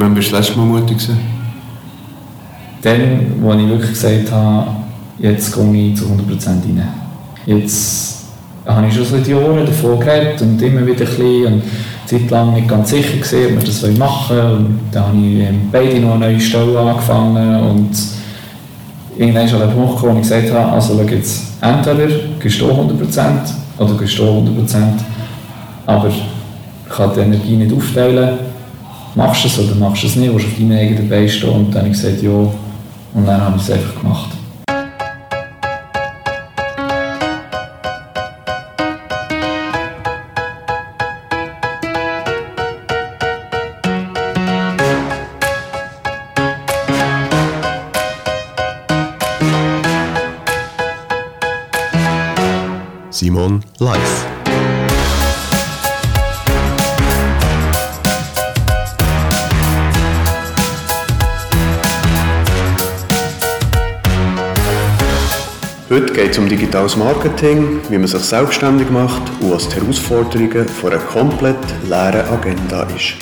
Wann bist du das letzte Mal mutig? Dann, wo ich wirklich gesagt habe, jetzt gehe ich zu 100% rein. Jetzt habe ich schon seit Jahren davon geredet und immer wieder ein bisschen und Zeit lang nicht ganz sicher gewesen, ob wir das machen wollen. Und dann habe ich ähm, beide noch eine neue Stelle angefangen und irgendwann ist an der Punkt gekommen, wo ich gesagt habe, also schau jetzt, entweder gehst du 100% oder gehst du 100%, aber ich kann die Energie nicht aufteilen, machst du es oder machst du es nicht, willst du auf deinen eigenen Beinen stehen und dann habe ich gesagt, ja, und dann habe ich es einfach gemacht. Simon live. Um digitales Marketing, wie man sich selbstständig macht und was die Herausforderungen von einer komplett leeren Agenda ist.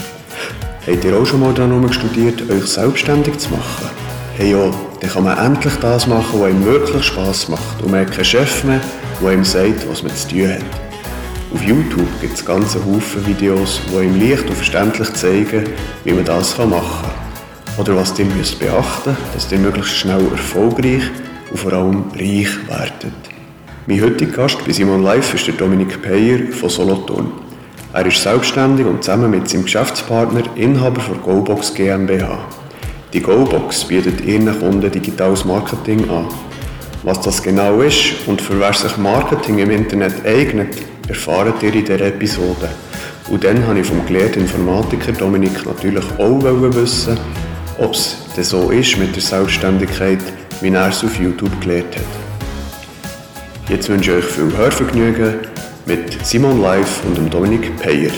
Habt ihr auch schon mal daran studiert, euch selbstständig zu machen? Hey ja, dann kann man endlich das machen, was ihm wirklich Spass macht und man hat keinen Chef mehr, der ihm sagt, was man zu tun hat. Auf YouTube gibt es ganze Haufen Videos, die ihm leicht und verständlich zeigen, wie man das machen kann. Oder was ihr müsst beachten dass ihr möglichst schnell erfolgreich und vor allem reich werdet. Mein heutiger Gast bei Simon Live ist der Dominik Peyer von Solothurn. Er ist selbstständig und zusammen mit seinem Geschäftspartner Inhaber von GoBox GmbH. Die GoBox bietet ihren Kunden digitales Marketing an. Was das genau ist und für wer sich Marketing im Internet eignet, erfahrt ihr in dieser Episode. Und dann habe ich vom gelehrten Informatiker Dominik natürlich auch wissen, ob es denn so ist mit der Selbstständigkeit, wie er es auf YouTube gelernt hat. Jetzt wünsche ich euch viel Hörvergnügen mit Simon Live und dem Dominik Peyer.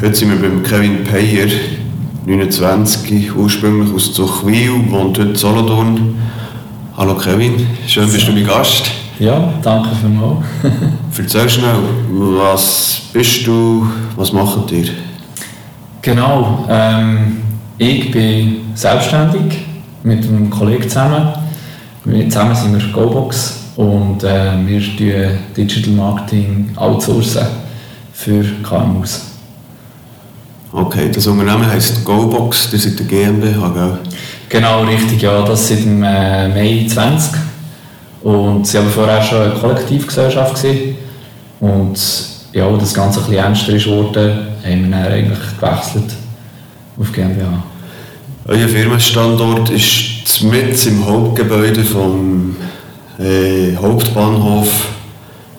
Heute sind wir beim Kevin Peyer, 29, ursprünglich aus Zuchwil, wohnt heute in Solothurn. Hallo Kevin, schön bist du mein Gast. Ja, danke vielmals. Erzähl schnell, was bist du, was macht ihr? Genau, ähm, ich bin selbstständig mit einem Kollegen zusammen. Wir zusammen sind wir GoBox und äh, wir tun Digital Marketing outsourcen für KMUs. Okay, das Unternehmen heisst GoBox, das ist der GmbH, gell? Genau, richtig, ja, das seit dem äh, Mai 20. Und sie haben vorher schon eine Kollektivgesellschaft gesehen. Und ja, das Ganze ein bisschen ernster geworden, haben wir dann eigentlich gewechselt auf GmbH. Euer Firmenstandort ist mit im Hauptgebäude vom äh, Hauptbahnhof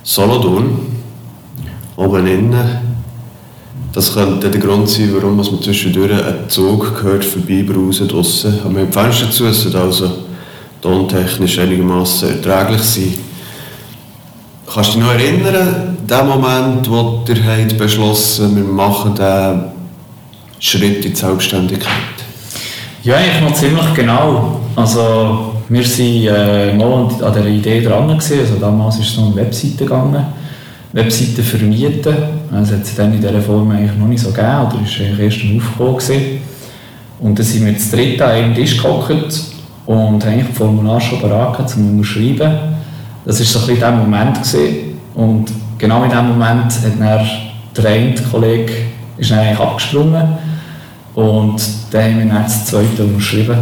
Solothurn, oben innen. Das könnte der Grund sein, warum man zwischendurch einen Zug hört, vorbeibrausen draussen. Aber wir haben Fenster zu, es also tontechnisch einigermaßen erträglich sein. Kannst du dich noch erinnern, den Moment, wo ihr beschlossen wir machen den Schritt in die Selbstständigkeit? Ja, ich noch ziemlich genau. Also, wir waren äh, mal an dieser Idee dran. Gewesen. Also, damals ist es noch eine Webseite gegangen. Webseite vermieten. Das hat es dann in dieser Form eigentlich noch nicht so gegeben. Oder ist eigentlich erst im Aufbau. Gewesen. Und dann sind wir zu dritt an einem Tisch gehockt und haben das Formular schon bereit zum Unterschreiben. Das war so ein bisschen der Moment. Gewesen. Und genau in diesem Moment hat dann der eine Kollege ist dann eigentlich abgesprungen und dann haben wir dann das zweite unterschrieben.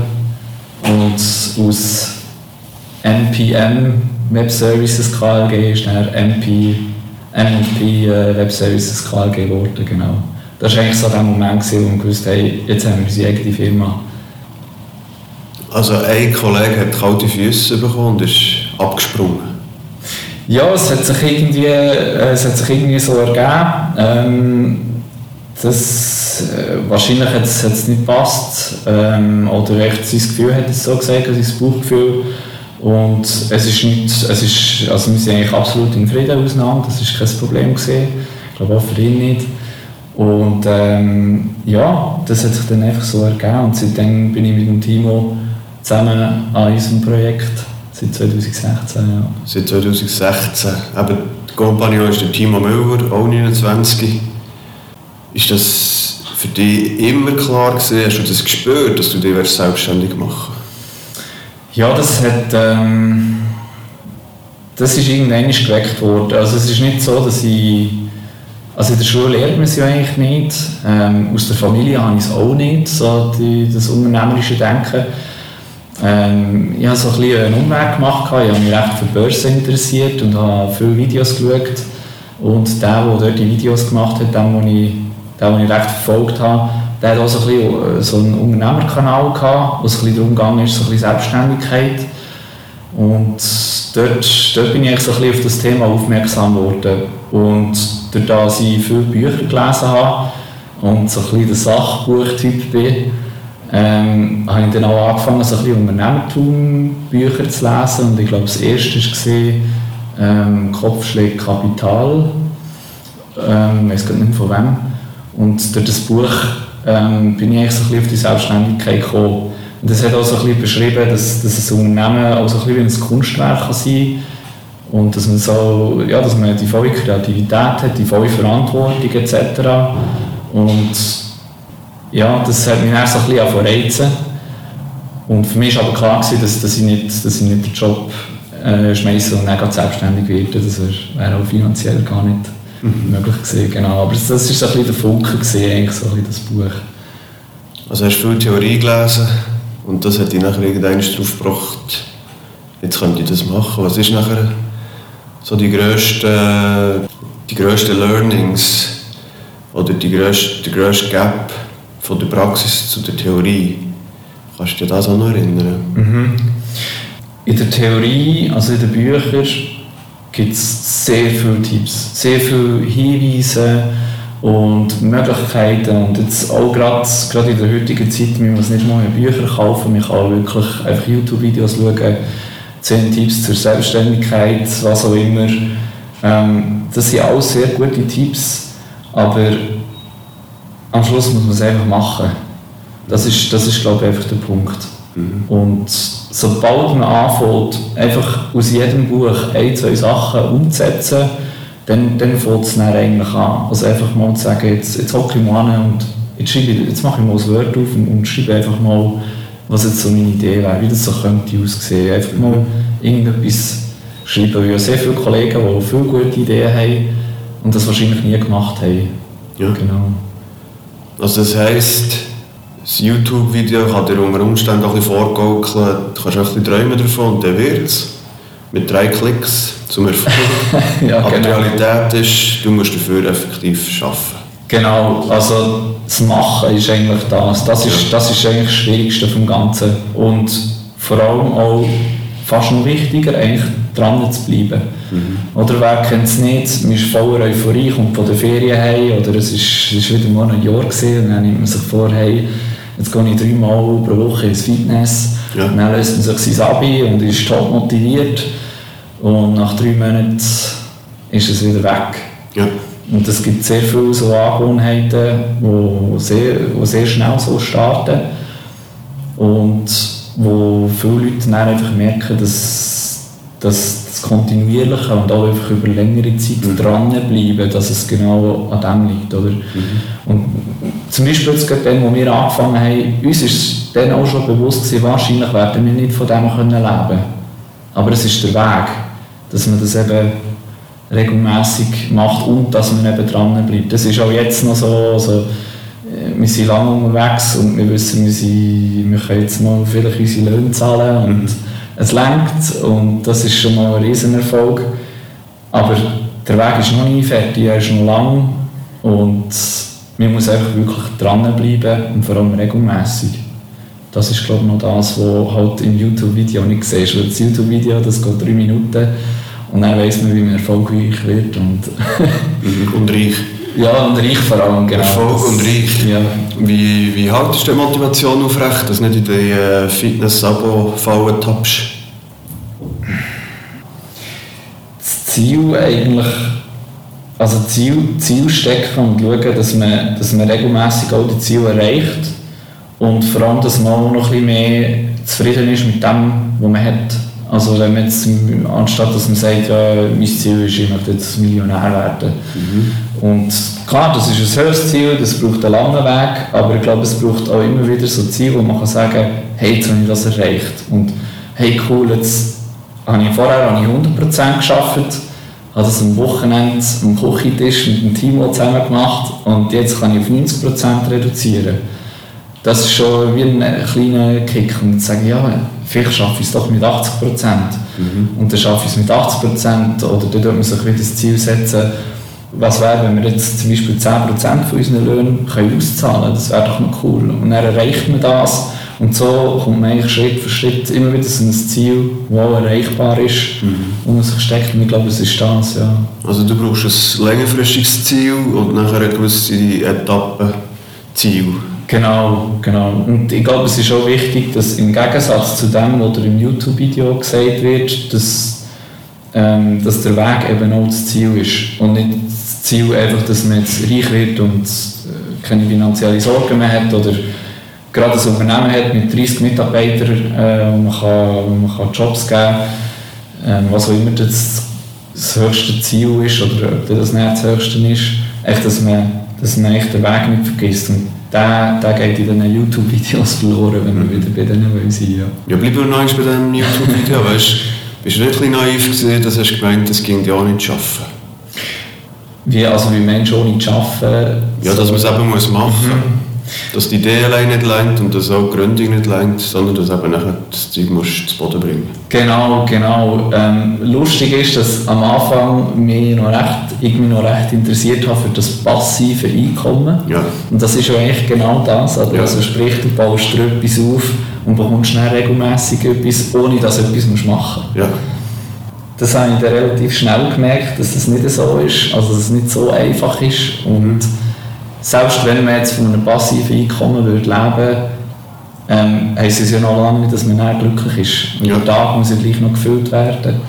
Und aus NPM Web Services KLG ist dann MP, MLP äh, Web Services KLG geworden. Genau. Das war eigentlich so der Moment, wo wir gewusst haben, jetzt haben wir unsere eigene Firma. Also ein Kollege hat kalte Füße bekommen und ist abgesprungen. Ja, es hat sich irgendwie, äh, es hat sich irgendwie so ergeben. Ähm, das, äh, wahrscheinlich hat es, nicht gepasst. Ähm, oder echt sein Gefühl hat es so gesagt, also sein Bauchgefühl. Und es ist nicht, es ist, also wir sind eigentlich absolut im Frieden auseinander, das war kein Problem. Gewesen. Ich glaube auch für ihn nicht. Und ähm, ja, das hat sich dann einfach so ergeben. Und seitdem bin ich mit dem Timo zusammen an unserem Projekt. Seit 2016, ja. Seit 2016. Aber der Kompagnon ist der Timo Müller, auch 29. Ist das für dich immer klar gewesen? Hast du das gespürt, dass du dich selbstständig machen Ja, das hat... Ähm, das ist irgendwann geweckt worden. Also es ist nicht so, dass ich... Also in der Schule lernt man es ja eigentlich nicht. Ähm, aus der Familie habe ich es auch nicht, so die, das unternehmerische Denken. Ähm, ich habe so ein bisschen einen Umweg gemacht, ich habe mich recht für Börse interessiert und habe viele Videos geschaut. Und der, der dort die Videos gemacht hat, den, den ich, den, den ich recht verfolgt habe, der hat auch so ein bisschen so einen Unternehmerkanal gehabt, wo es ein darum ging, so ein bisschen Selbstständigkeit. Und dort, dort bin ich so ein bisschen auf das Thema aufmerksam geworden. Und dadurch, dass ich viele Bücher gelesen habe und so ein bisschen der Sachbuchtyp bin, ähm, habe ich dann auch angefangen, so ein bisschen Unternehmertum-Bücher zu lesen. Und ich glaube, das erste war ähm, Kopfschläge Kapital. Ähm, ich weiß gar nicht von wem. Und durch das Buch ähm, bin ich eigentlich so ein bisschen auf die Selbstständigkeit gekommen. Und das hat auch so ein bisschen beschrieben, dass, dass ein Unternehmen auch so ein bisschen wie ein Kunstwerk kann sein kann. Und dass man, so, ja, dass man die volle Kreativität hat, die volle Verantwortung etc. Und ja, das hat mich dann so ein bisschen reizen. Und für mich war aber klar, gewesen, dass, dass, ich nicht, dass ich nicht den Job äh, schmeiße und dann selbstständig werde. Das wäre auch finanziell gar nicht mhm. möglich gewesen. Genau. Aber das war so ein bisschen der Funke, gewesen, eigentlich, so ein das Buch. Also hast du viel Theorie gelesen und das hat dich nachher irgendwann darauf gebracht, jetzt könnte ich das machen. Was ist nachher so die grössten, die grössten Learnings oder die grösste, der grösste Gap von der Praxis zu der Theorie? Kannst du dir das auch noch erinnern? Mhm. In der Theorie, also in den Büchern, gibt es sehr viele Tipps, sehr viele Hinweise und Möglichkeiten. Und jetzt auch gerade, gerade in der heutigen Zeit, man muss nicht mal Bücher kaufen, man kann auch wirklich einfach YouTube-Videos schauen, 10 Tipps zur Selbstständigkeit, was auch immer. Ähm, das sind alles sehr gute Tipps, aber am Schluss muss man es einfach machen. Das ist, das ist glaube ich, einfach der Punkt. Mhm. Und sobald man anfängt, einfach aus jedem Buch ein, zwei Sachen umzusetzen, dann, dann fängt es dann eigentlich an. Also einfach mal zu sagen, jetzt, jetzt hocke ich mal an und jetzt, schreibe, jetzt mache ich mal ein Word auf und, und schreibe einfach mal, was jetzt so meine Idee wäre, wie das so könnte aussehen. Einfach mal irgendetwas schreiben. Wir haben sehr viele Kollegen, die viele gute Ideen haben und das wahrscheinlich nie gemacht haben. Ja. Genau. Also das heisst, das YouTube-Video kann dir unter Umständen auch ein bisschen vorgaukeln, du kannst auch ein bisschen träumen davon und dann wird es. Mit drei Klicks zum Erfolg. ja, Aber genau. die Realität ist, du musst dafür effektiv arbeiten. Genau, also das Machen ist eigentlich das. Das ist, das ist eigentlich das Schwierigste vom Ganzen. Und vor allem auch fast noch wichtiger, eigentlich dran zu bleiben. Mhm. Oder wer kennt es nicht, man ist voller Euphorie, kommt von der Ferien heim oder es ist, es ist wieder mal ein Jahr gewesen, und dann nimmt man sich vor, hey, jetzt gehe ich dreimal pro Woche ins Fitness, ja. dann löst man sich sein Abi und ist top motiviert und nach drei Monaten ist es wieder weg. Ja. Und es gibt sehr viele so Angewohnheiten, die sehr, die sehr schnell so starten und wo viele Leute dann einfach merken, dass, dass das Kontinuierliche und auch einfach über längere Zeit mhm. dranbleiben, dass es genau an dem liegt. Oder? Mhm. Und zum Beispiel jetzt gerade dann, wo wir angefangen haben, uns ist dann auch schon bewusst gewesen, wahrscheinlich werden wir nicht von dem können leben Aber es ist der Weg, dass man das eben regelmäßig macht und dass man eben dran bleibt. Das ist auch jetzt noch so, also, wir sind lange unterwegs und wir wissen, wir, sind, wir können jetzt mal vielleicht unsere Löhne zahlen und es lenkt und das ist schon mal ein Riesenerfolg. Aber der Weg ist noch nie fertig, er ist noch lang und man muss einfach wirklich dranbleiben und vor allem regelmäßig. Das ist glaube ich noch das, was halt im YouTube-Video nicht siehst, weil das YouTube-Video, das geht drei Minuten und dann weiss man, wie man erfolgreich wird und, und reich. Ja, und reich vor allem, genau. Erfolg und reich. Ja. Wie, wie haltest du die Motivation aufrecht, dass du nicht in die äh, Fitness-Abo-Fallen tappst? Das Ziel eigentlich, also Ziel, Ziel stecken und schauen, dass man, dass man regelmäßig auch die Ziele erreicht und vor allem, dass man auch noch ein bisschen mehr zufrieden ist mit dem, was man hat. Also wenn man jetzt, anstatt dass man sagt, ja, mein Ziel ist, ich möchte jetzt Millionär werden, mhm Und klar, das ist ein höheres Ziel, das braucht einen langen Weg, aber ich glaube, es braucht auch immer wieder so Ziele, wo man kann sagen kann, hey, jetzt habe ich das erreicht. Und hey, cool, jetzt habe ich vorher habe ich 100% gearbeitet, habe das am Wochenende am Küchentisch mit dem Team zusammen gemacht und jetzt kann ich auf 90% reduzieren. Das ist schon wie ein kleiner Kick und zu sagen, ja, vielleicht schaffe ich es doch mit 80%. Mhm. Und dann schaffe ich es mit 80% oder dann tut man sich wieder das Ziel setzen, was wäre, wenn wir jetzt zum Beispiel 10% von unseren Löhnen können auszahlen können? Das wäre doch noch cool. Und dann erreicht man das. Und so kommt man eigentlich Schritt für Schritt immer wieder zu einem Ziel, das erreichbar ist mhm. und man sich steckt. Und ich glaube, es ist das, ja. Also du brauchst ein längerfristiges Ziel und nachher eine gewisse Etappe Ziel. Genau, genau. Und ich glaube, es ist auch wichtig, dass im Gegensatz zu dem, was im YouTube-Video gesagt wird, dass, ähm, dass der Weg eben auch das Ziel ist und nicht Ziel einfach, dass man jetzt reich wird und äh, keine finanziellen Sorgen mehr hat oder gerade ein Unternehmen hat mit 30 Mitarbeitern, äh, wo, man kann, wo man kann Jobs geben kann, äh, was auch immer das, das höchste Ziel ist oder ob das nicht das höchste ist, echt, dass man, dass man echt den Weg nicht vergisst. Und der, der geht in diesen YouTube-Videos verloren, wenn wir wieder bei denen sind. Ja, ja bleib noch bei diesem YouTube-Video. weißt, bist du nicht ein naiv gewesen, dass du gemeint das ging ja auch nicht zu arbeiten? Wie, also wie Mensch ohne zu arbeiten. Ja, dass man es eben muss machen muss. Mhm. Dass die Idee allein nicht lenkt und dass auch die Gründung nicht lenkt, sondern dass eben nachher das Zeug musst zu Boden bringen Genau, genau. Ähm, lustig ist, dass am Anfang mich noch recht, ich mich noch recht interessiert habe für das passive Einkommen. Ja. Und das ist ja eigentlich genau das. Also, ja. also sprich, du baust dir etwas auf und bekommst schnell regelmäßig etwas, ohne dass du etwas machen musst. Ja das habe ich dann relativ schnell gemerkt, dass das nicht so ist, also dass es nicht so einfach ist und selbst wenn man jetzt von einem passiven Einkommen würde leben ähm, heisst es ja noch lange nicht, dass man nicht glücklich ist. Und ja. der Tag muss ja gleich noch gefüllt werden.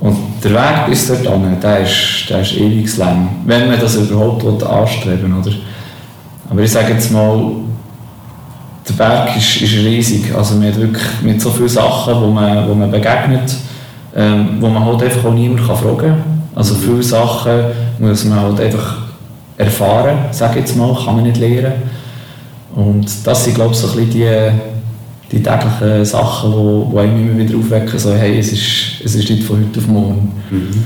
Und der Weg bis dorthin, der ist, der ist ewig lang, wenn man das überhaupt anstreben will. Aber ich sage jetzt mal, der Berg ist, ist riesig. Also man hat wirklich mit so vielen Sachen, wo man, wo man begegnet, ähm, wo man halt einfach auch niemand kann fragen kann. Also viele Sachen muss man halt einfach erfahren, sage jetzt mal, kann man nicht lernen. Und das sind, glaube ich, so ein bisschen die, die täglichen Sachen, die, einem immer wieder aufwecken, so, hey, es ist, es ist nicht von heute auf morgen. Mhm.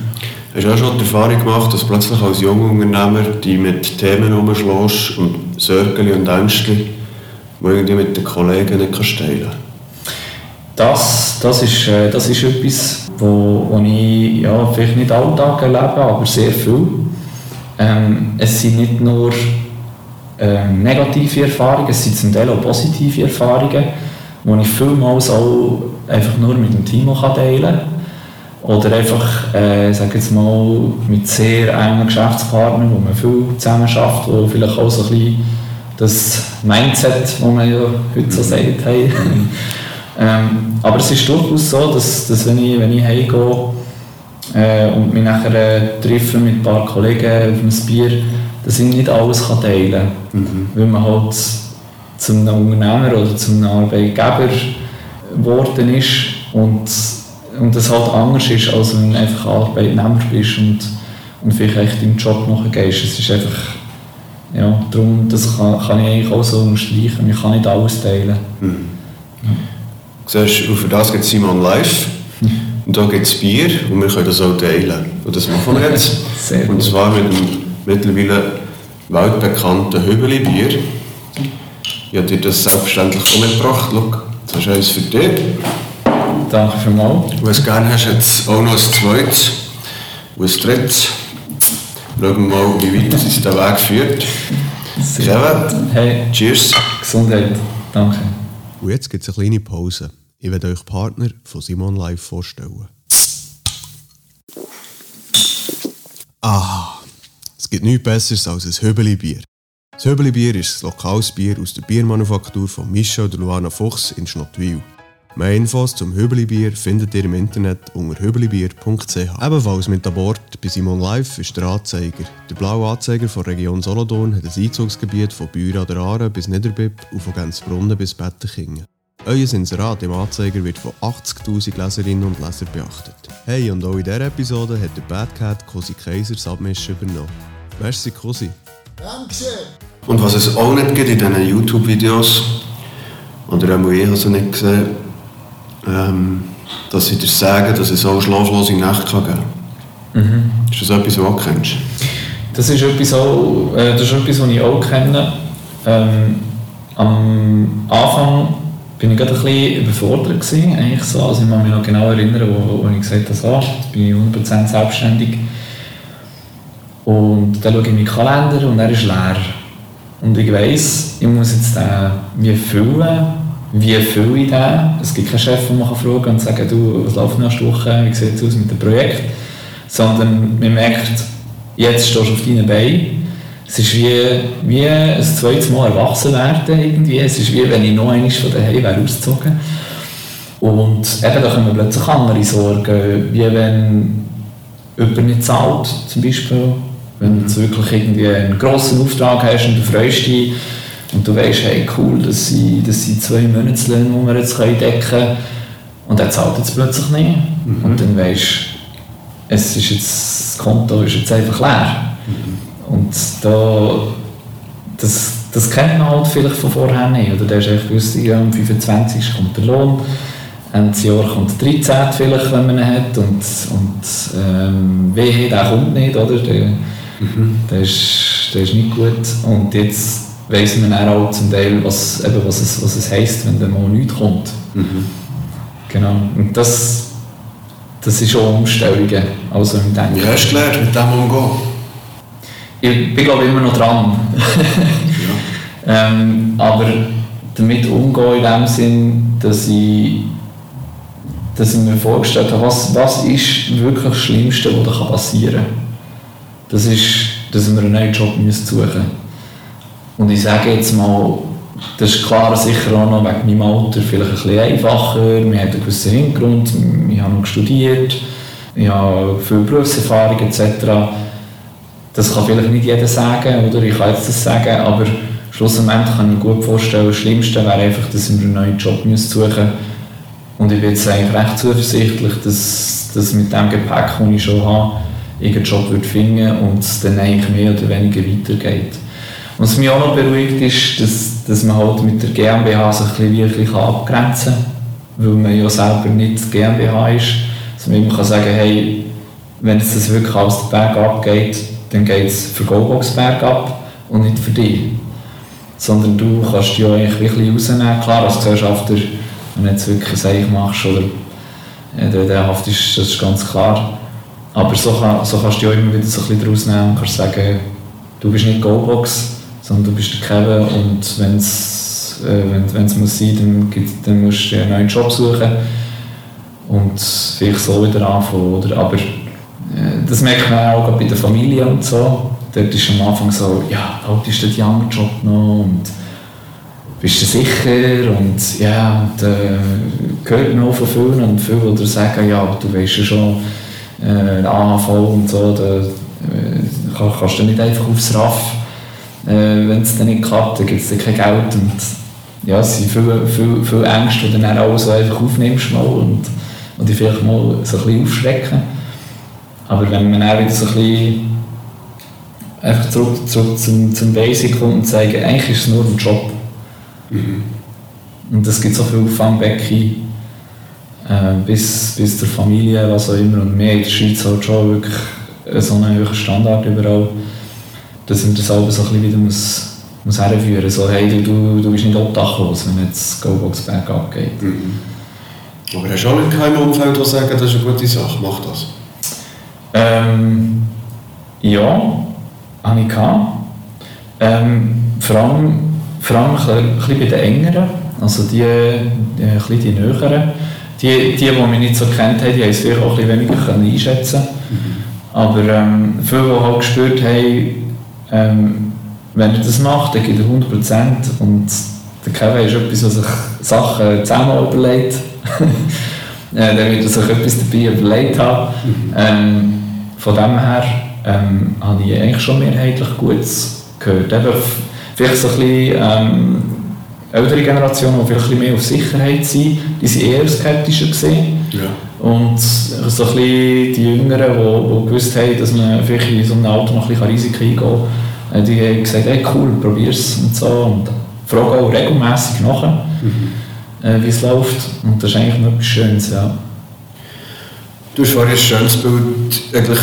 Hast du auch schon die Erfahrung gemacht, dass plötzlich als junger Unternehmer die mit Themen umschlägst und Sorgen und Ängste, die irgendwie mit den Kollegen nicht teilen kannst? Das, das, ist, äh, das ist etwas, wo, wo ich ja, vielleicht nicht Alltag erlebe, aber sehr viel. Ähm, es sind nicht nur ähm, negative Erfahrungen, es sind zum Teil auch positive Erfahrungen, die ich vielmals auch einfach nur mit dem Team teilen kann. Oder einfach, äh, sag jetzt mal, mit sehr engen Geschäftspartnern, wo man viel zusammen schafft, wo vielleicht auch so ein bisschen das Mindset, das man ja heute so sagt, haben. Ähm, aber es ist durchaus so, dass, dass wenn ich, wenn ich heimgehe äh, und mich nachher äh, treffe mit ein paar Kollegen auf ein Bier, dass ich nicht alles kann teilen kann. Mhm. Weil man halt zu einem Unternehmer oder zu einem Arbeitgeber geworden ist und, und das halt anders ist, als wenn du einfach Arbeitnehmer bist und, und vielleicht echt deinem Job nachgehst. Es ist einfach, ja, darum, das kann, kann ich eigentlich auch so unterstreichen, ich kann nicht alles teilen. Mhm. Ja. Siehst, für das gibt es Simon Live. Und da gibt es Bier und wir können das auch teilen. Und das machen wir jetzt. und zwar mit dem mittlerweile weltbekannten Hübeli-Bier. Ich habe dir das selbstverständlich auch mitgebracht. Schau, das ist eins für dich. Danke vielmals. Wenn du es gerne hast, jetzt auch noch ein zweites und ein drittes. Schauen wir mal, wie weit es den Weg führt. Kevin, hey. cheers. Gesundheit. Danke. Und jetzt gibt es eine kleine Pause. Ich werde euch Partner von Simon Live vorstellen. Ah, es gibt nichts Besseres als ein Höbeli-Bier. Das Höbeli-Bier ist ein lokales Bier aus der Biermanufaktur von Michel und Luana Fuchs in Schnottwil. Mehr Infos zum Höbeli-Bier findet ihr im Internet unter höbelibier.ch. Ebenfalls mit an Bord bei Simon Live ist der Anzeiger. Der blaue Anzeiger von Region Solothurn hat ein Einzugsgebiet von Büra an der Aare bis Niederbib und von Gänzbrunnen bis Bettekingen. Euer Inserat im Anzeiger wird von 80.000 Leserinnen und Lesern beachtet. Hey, und auch in dieser Episode hat der Bad Cat Cosi Kaiser Submission übernommen. Merci, Cosi. Dankeschön. Und was es auch nicht gibt in diesen YouTube-Videos, oder auch ich habe es nicht gesehen, ähm, dass sie dir sagen, dass es auch schlaflose Nächte geben kann. Mhm. Ist das etwas, was du auch kennst? Das ist etwas, auch, äh, das, ist etwas was ich auch kenne. Ähm, am Anfang bin ich gerade ein bisschen überfordert gewesen, eigentlich so. Also ich kann mich noch genau erinnern, wo, wo ich gesagt habe, so, jetzt bin ich 100% selbstständig. Und dann schaue ich in meinen Kalender und er ist leer. Und ich weiss, ich muss jetzt den wie füllen, wie ich den. Es gibt keinen Chef, den man fragen kann und sagen, du, was läuft nächste Woche, wie sieht es aus mit dem Projekt? Sondern man merkt, jetzt stehst du auf deinen Beinen es ist wie, wie ein zweites Mal erwachsen werden irgendwie. Es ist wie wenn ich noch einmal von daheim wäre ausgezogen. Und eben, da kommen plötzlich andere Sorgen, wie wenn jemand nicht zahlt, zum Beispiel. Wenn du wirklich irgendwie einen grossen Auftrag hast und du freust dich und du weißt, hey cool, das sind, das sind zwei Monatslöhne, die wir jetzt decken können. Und er zahlt jetzt plötzlich nicht. Mhm. Und dann weißt du, es ist jetzt, das Konto ist jetzt einfach leer. Mhm. Und da, das, das kennt man halt vielleicht von vorher nicht. Oder der ist echt gewusst, ja, am 25. kommt der Lohn, Ende Jahr kommt der 13. vielleicht, wenn man ihn hat. Und, und ähm, wehe, der kommt nicht, oder? Der, mhm. der, ist, der ist nicht gut. Und jetzt weiss man auch zum Teil, was, eben, was, es, was es heisst, wenn der mal nichts kommt. Mhm. Genau. Und das, das ist auch Umstellungen. Also im Denken. Wie hast du gelernt, mit dem umzugehen? ich bin glaube immer noch dran. ja. ähm, aber damit umgehen in dem Sinn, dass ich, dass ich mir vorgestellt habe, was, was ist wirklich das Schlimmste, was passieren kann. Das ist, dass wir einen neuen Job suchen müssen. Und ich sage jetzt mal, das ist klar sicher auch noch wegen meinem Alter vielleicht ein bisschen einfacher. Wir haben einen gewissen Hintergrund, ich habe noch studiert, ich habe viel Berufserfahrung etc. Das kann vielleicht nicht jeder sagen, oder ich kann jetzt das sagen, aber schlussendlich kann ich mir gut vorstellen, das Schlimmste wäre einfach, dass ich einen neuen Job suchen müsste. Und ich bin jetzt eigentlich recht zuversichtlich, dass, dass mit dem Gepäck, das ich schon habe, ich einen Job würde finden und es dann eigentlich mehr oder weniger weitergeht. Was mich auch noch beruhigt ist, dass, dass man halt mit der GmbH sich ein bisschen wirklich abgrenzen kann, weil man ja selber nicht GmbH ist. Dass man immer kann sagen hey, wenn es das wirklich aus dem Berg abgeht, dann geht es für Gobox bergab und nicht für dich. Sondern du kannst dich ja eigentlich wirklich rausnehmen. Klar, als Gesellschafter, wenn du jetzt wirklich Seich machst oder äh, der, der Haft ist, das ist ganz klar. Aber so, so kannst du dich auch immer wieder so ein bisschen daraus und kannst sagen, du bist nicht Gobox, sondern du bist der Kevin und wenn's, äh, wenn es muss sein, dann, gibt, dann musst du einen neuen Job suchen und vielleicht so wieder anfangen. Oder? Aber äh, das merkt man auch bei der Familie und so. Dort ist am Anfang so, ja, halt ist der andere Job noch und bist du sicher und ja, und, äh, gehört noch von vielen und viele, die sagen, ja, du weißt ja schon, äh, AHV und so, da äh, kannst du nicht einfach aufs Raff, äh, wenn es dann nicht klappt, dann gibt es dann kein Geld und ja, es sind viele, viele, viele Ängste, die du dann auch so einfach aufnimmst mal und, und dich vielleicht mal so ein bisschen aufschrecken. Aber wenn man auch wieder so ein bisschen einfach zurück, zurück zum, zum Basic kommt und sagen, eigentlich ist es nur ein Job. Mhm. Und es gibt so viele Auffangbecken äh, bis, bis zur Familie, was auch immer. Und wir in der Schweiz halt schon wirklich so einen hohen Standard überall, dass man das auch so ein bisschen wieder muss, muss herführen muss. So, hey, du, du bist nicht obdachlos, wenn jetzt Gobox bergab geht. Mhm. Aber hast du auch nicht keinem Umfeld, das sagen, das ist eine gute Sache, mach das? Ähm, ja, habe ich gehabt. Ähm, vor allem, vor allem ein bisschen bei den Engeren, also die, die, ein bisschen die Näheren. Die, die, die mich nicht so kennt haben, die haben es vielleicht auch ein bisschen weniger einschätzen mhm. Aber ähm, viele, die halt gespürt haben, ähm, wenn er das macht, dann gibt er 100% und der Kevin ist etwas, was sich Sachen zusammen überlegt. äh, dann wird er sich etwas dabei überlegt haben. Mhm. Ähm, von dem her ähm, habe ich eigentlich schon mehrheitlich Gutes gehört. Eben, vielleicht so ein bisschen, ähm, ältere Generation, die vielleicht ein bisschen mehr auf Sicherheit sind, die sind eher skeptischer gesehen. Ja. Und so ein bisschen die Jüngeren, die, die gewusst haben, dass man vielleicht in so einem Auto noch ein bisschen Risiken eingehen kann, äh, die haben gesagt, hey, cool, probier's und so. Und fragen auch regelmässig nachher, mhm. äh, wie es läuft. Und das ist eigentlich noch etwas Schönes, ja. Du hast vorhin ein schönes Bild eigentlich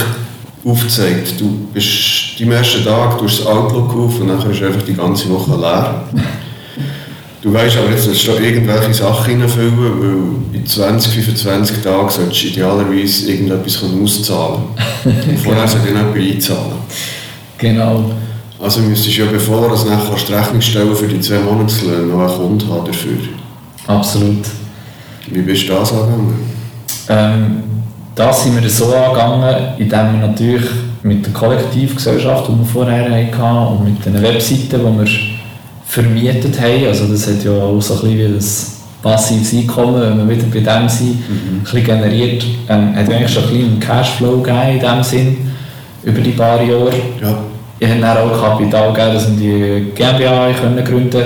aufgezeigt. Du bist im ersten Tag, du hast das Outlook auf und dann ist einfach die ganze Woche leer. Du weißt aber jetzt, dass du irgendwelche Sachen hineinfüllen, weil in 20, 25 Tagen solltest du idealerweise irgendetwas auszahlen. Und vorher du dann jemand einzahlen. Genau. Also müsstest du ja, bevor du nachher die Rechnung stellen für die zwei Monatslöhne, noch einen Kunden haben dafür. Absolut. Wie bist du das angegangen? Ähm, das sind wir so angegangen, indem wir natürlich mit der Kollektivgesellschaft, die wir vorher hatten, und mit den Webseiten, die wir vermietet haben, also das hat ja auch so ein bisschen wie das passives Einkommen, wenn wir wieder bei dem sind, mhm. ein bisschen generiert, ähm, hat eigentlich schon ein bisschen einen Cashflow gegeben in dem Sinn, über die paar Jahre. Ja. Ich habe dann auch Kapital gegeben, dass wir die GmbH können gründen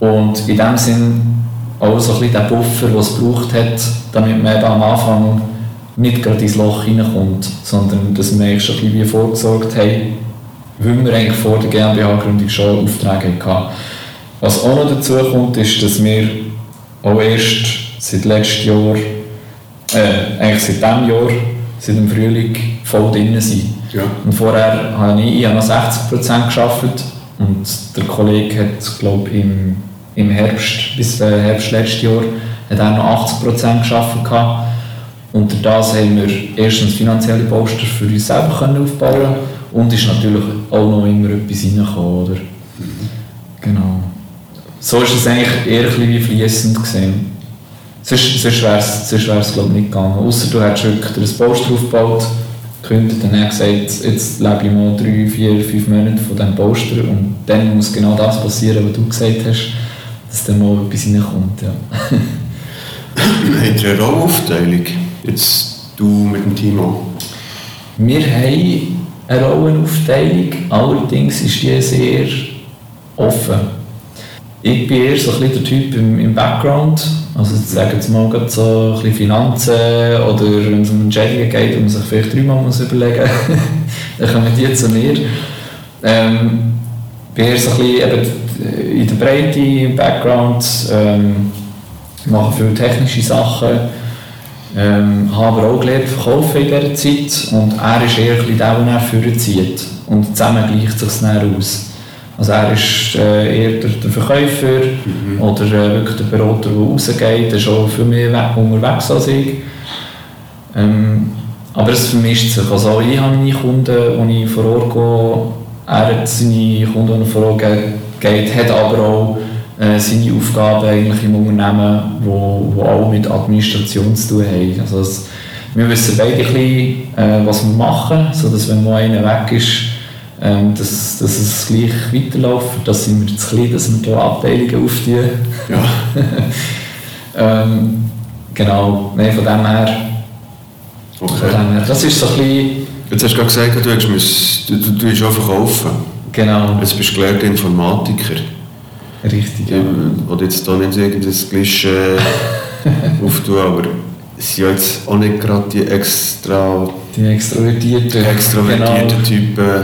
und in dem Sinn auch so ein bisschen den Buffer, den es braucht hat, damit man eben am Anfang nicht gerade ins Loch hineinkommt, sondern dass wir eigentlich schon ein bisschen vorgesorgt haben, weil wir eigentlich vor der GmbH-Gründung schon Aufträge hatten. Was auch noch dazu kommt, ist, dass wir auch erst seit letztem Jahr, äh, eigentlich seit diesem Jahr, seit dem Frühling voll drin sind. Ja. Und vorher habe ich, ich habe noch 60% gearbeitet und der Kollege hat, glaube ich, im, im Herbst, bis äh, Herbst letztes Jahr, hat er noch 80% gearbeitet. Und durch das haben wir erstens finanzielle Poster für uns selber können aufbauen und ist natürlich auch noch immer etwas reingekommen, oder? Genau. So ist es eigentlich eher ein wie fließend gesehen. Sonst, sonst wäre es, sonst wär's, glaube ich, nicht gegangen. Außer du hättest wirklich ein Poster aufgebaut, und dann gesagt, jetzt lebe ich mal drei, vier, fünf Monate von diesem Poster und dann muss genau das passieren, was du gesagt hast, dass dann mal etwas reinkommt. Ja. Habt ihr eine Rollenaufteilung? Jetzt du mit dem Timo. Wir haben eine Rollenaufteilung, allerdings ist die sehr offen. Ich bin eher so ein bisschen der Typ im, im Background, also sagen wir mal so ein bisschen Finanzen oder wenn es um Entscheidungen geht, wo man sich vielleicht dreimal muss überlegen muss, dann kommen die zu mir. Ähm, bin eher so ein bisschen eben in der Breite, im Background, ähm, mache viele technische Sachen, ähm, habe aber auch gelernt verkaufen in dieser Zeit und er ist eher ein der, der vorzieht und zusammen gleicht sich dann aus. Also er ist äh, eher der, der Verkäufer mhm. oder äh, wirklich der Berater, der rausgeht, der ist auch viel mehr unterwegs als ich. Ähm, aber es vermischt sich. Also ich habe meine Kunden, die ich vor Ort gehe, er hat seine Kunden, die vor Ort geht, hat aber auch äh, seine Aufgaben eigentlich im Unternehmen, die wo, wo auch mit Administration zu tun haben. Also das, wir wissen beide ein bisschen, äh, was wir machen, sodass wenn mal einer weg ist, ähm, dass, dass es gleich weiterläuft. Das sind wir zu klein, dass wir hier Abteilungen auftun. Ja. ähm, genau, nee, von dem her. Okay. Von dem her. Das ist so ein bisschen... Jetzt hast du gerade gesagt, du, hast, du, du, du willst auch verkaufen. Genau. Jetzt bist du gelernter Informatiker. Richtig, ja. Ich will jetzt hier nicht irgendein Klischee auftun, aber es sind jetzt auch nicht gerade die extra... Die extrovertierten. Extrovertierten genau. Typen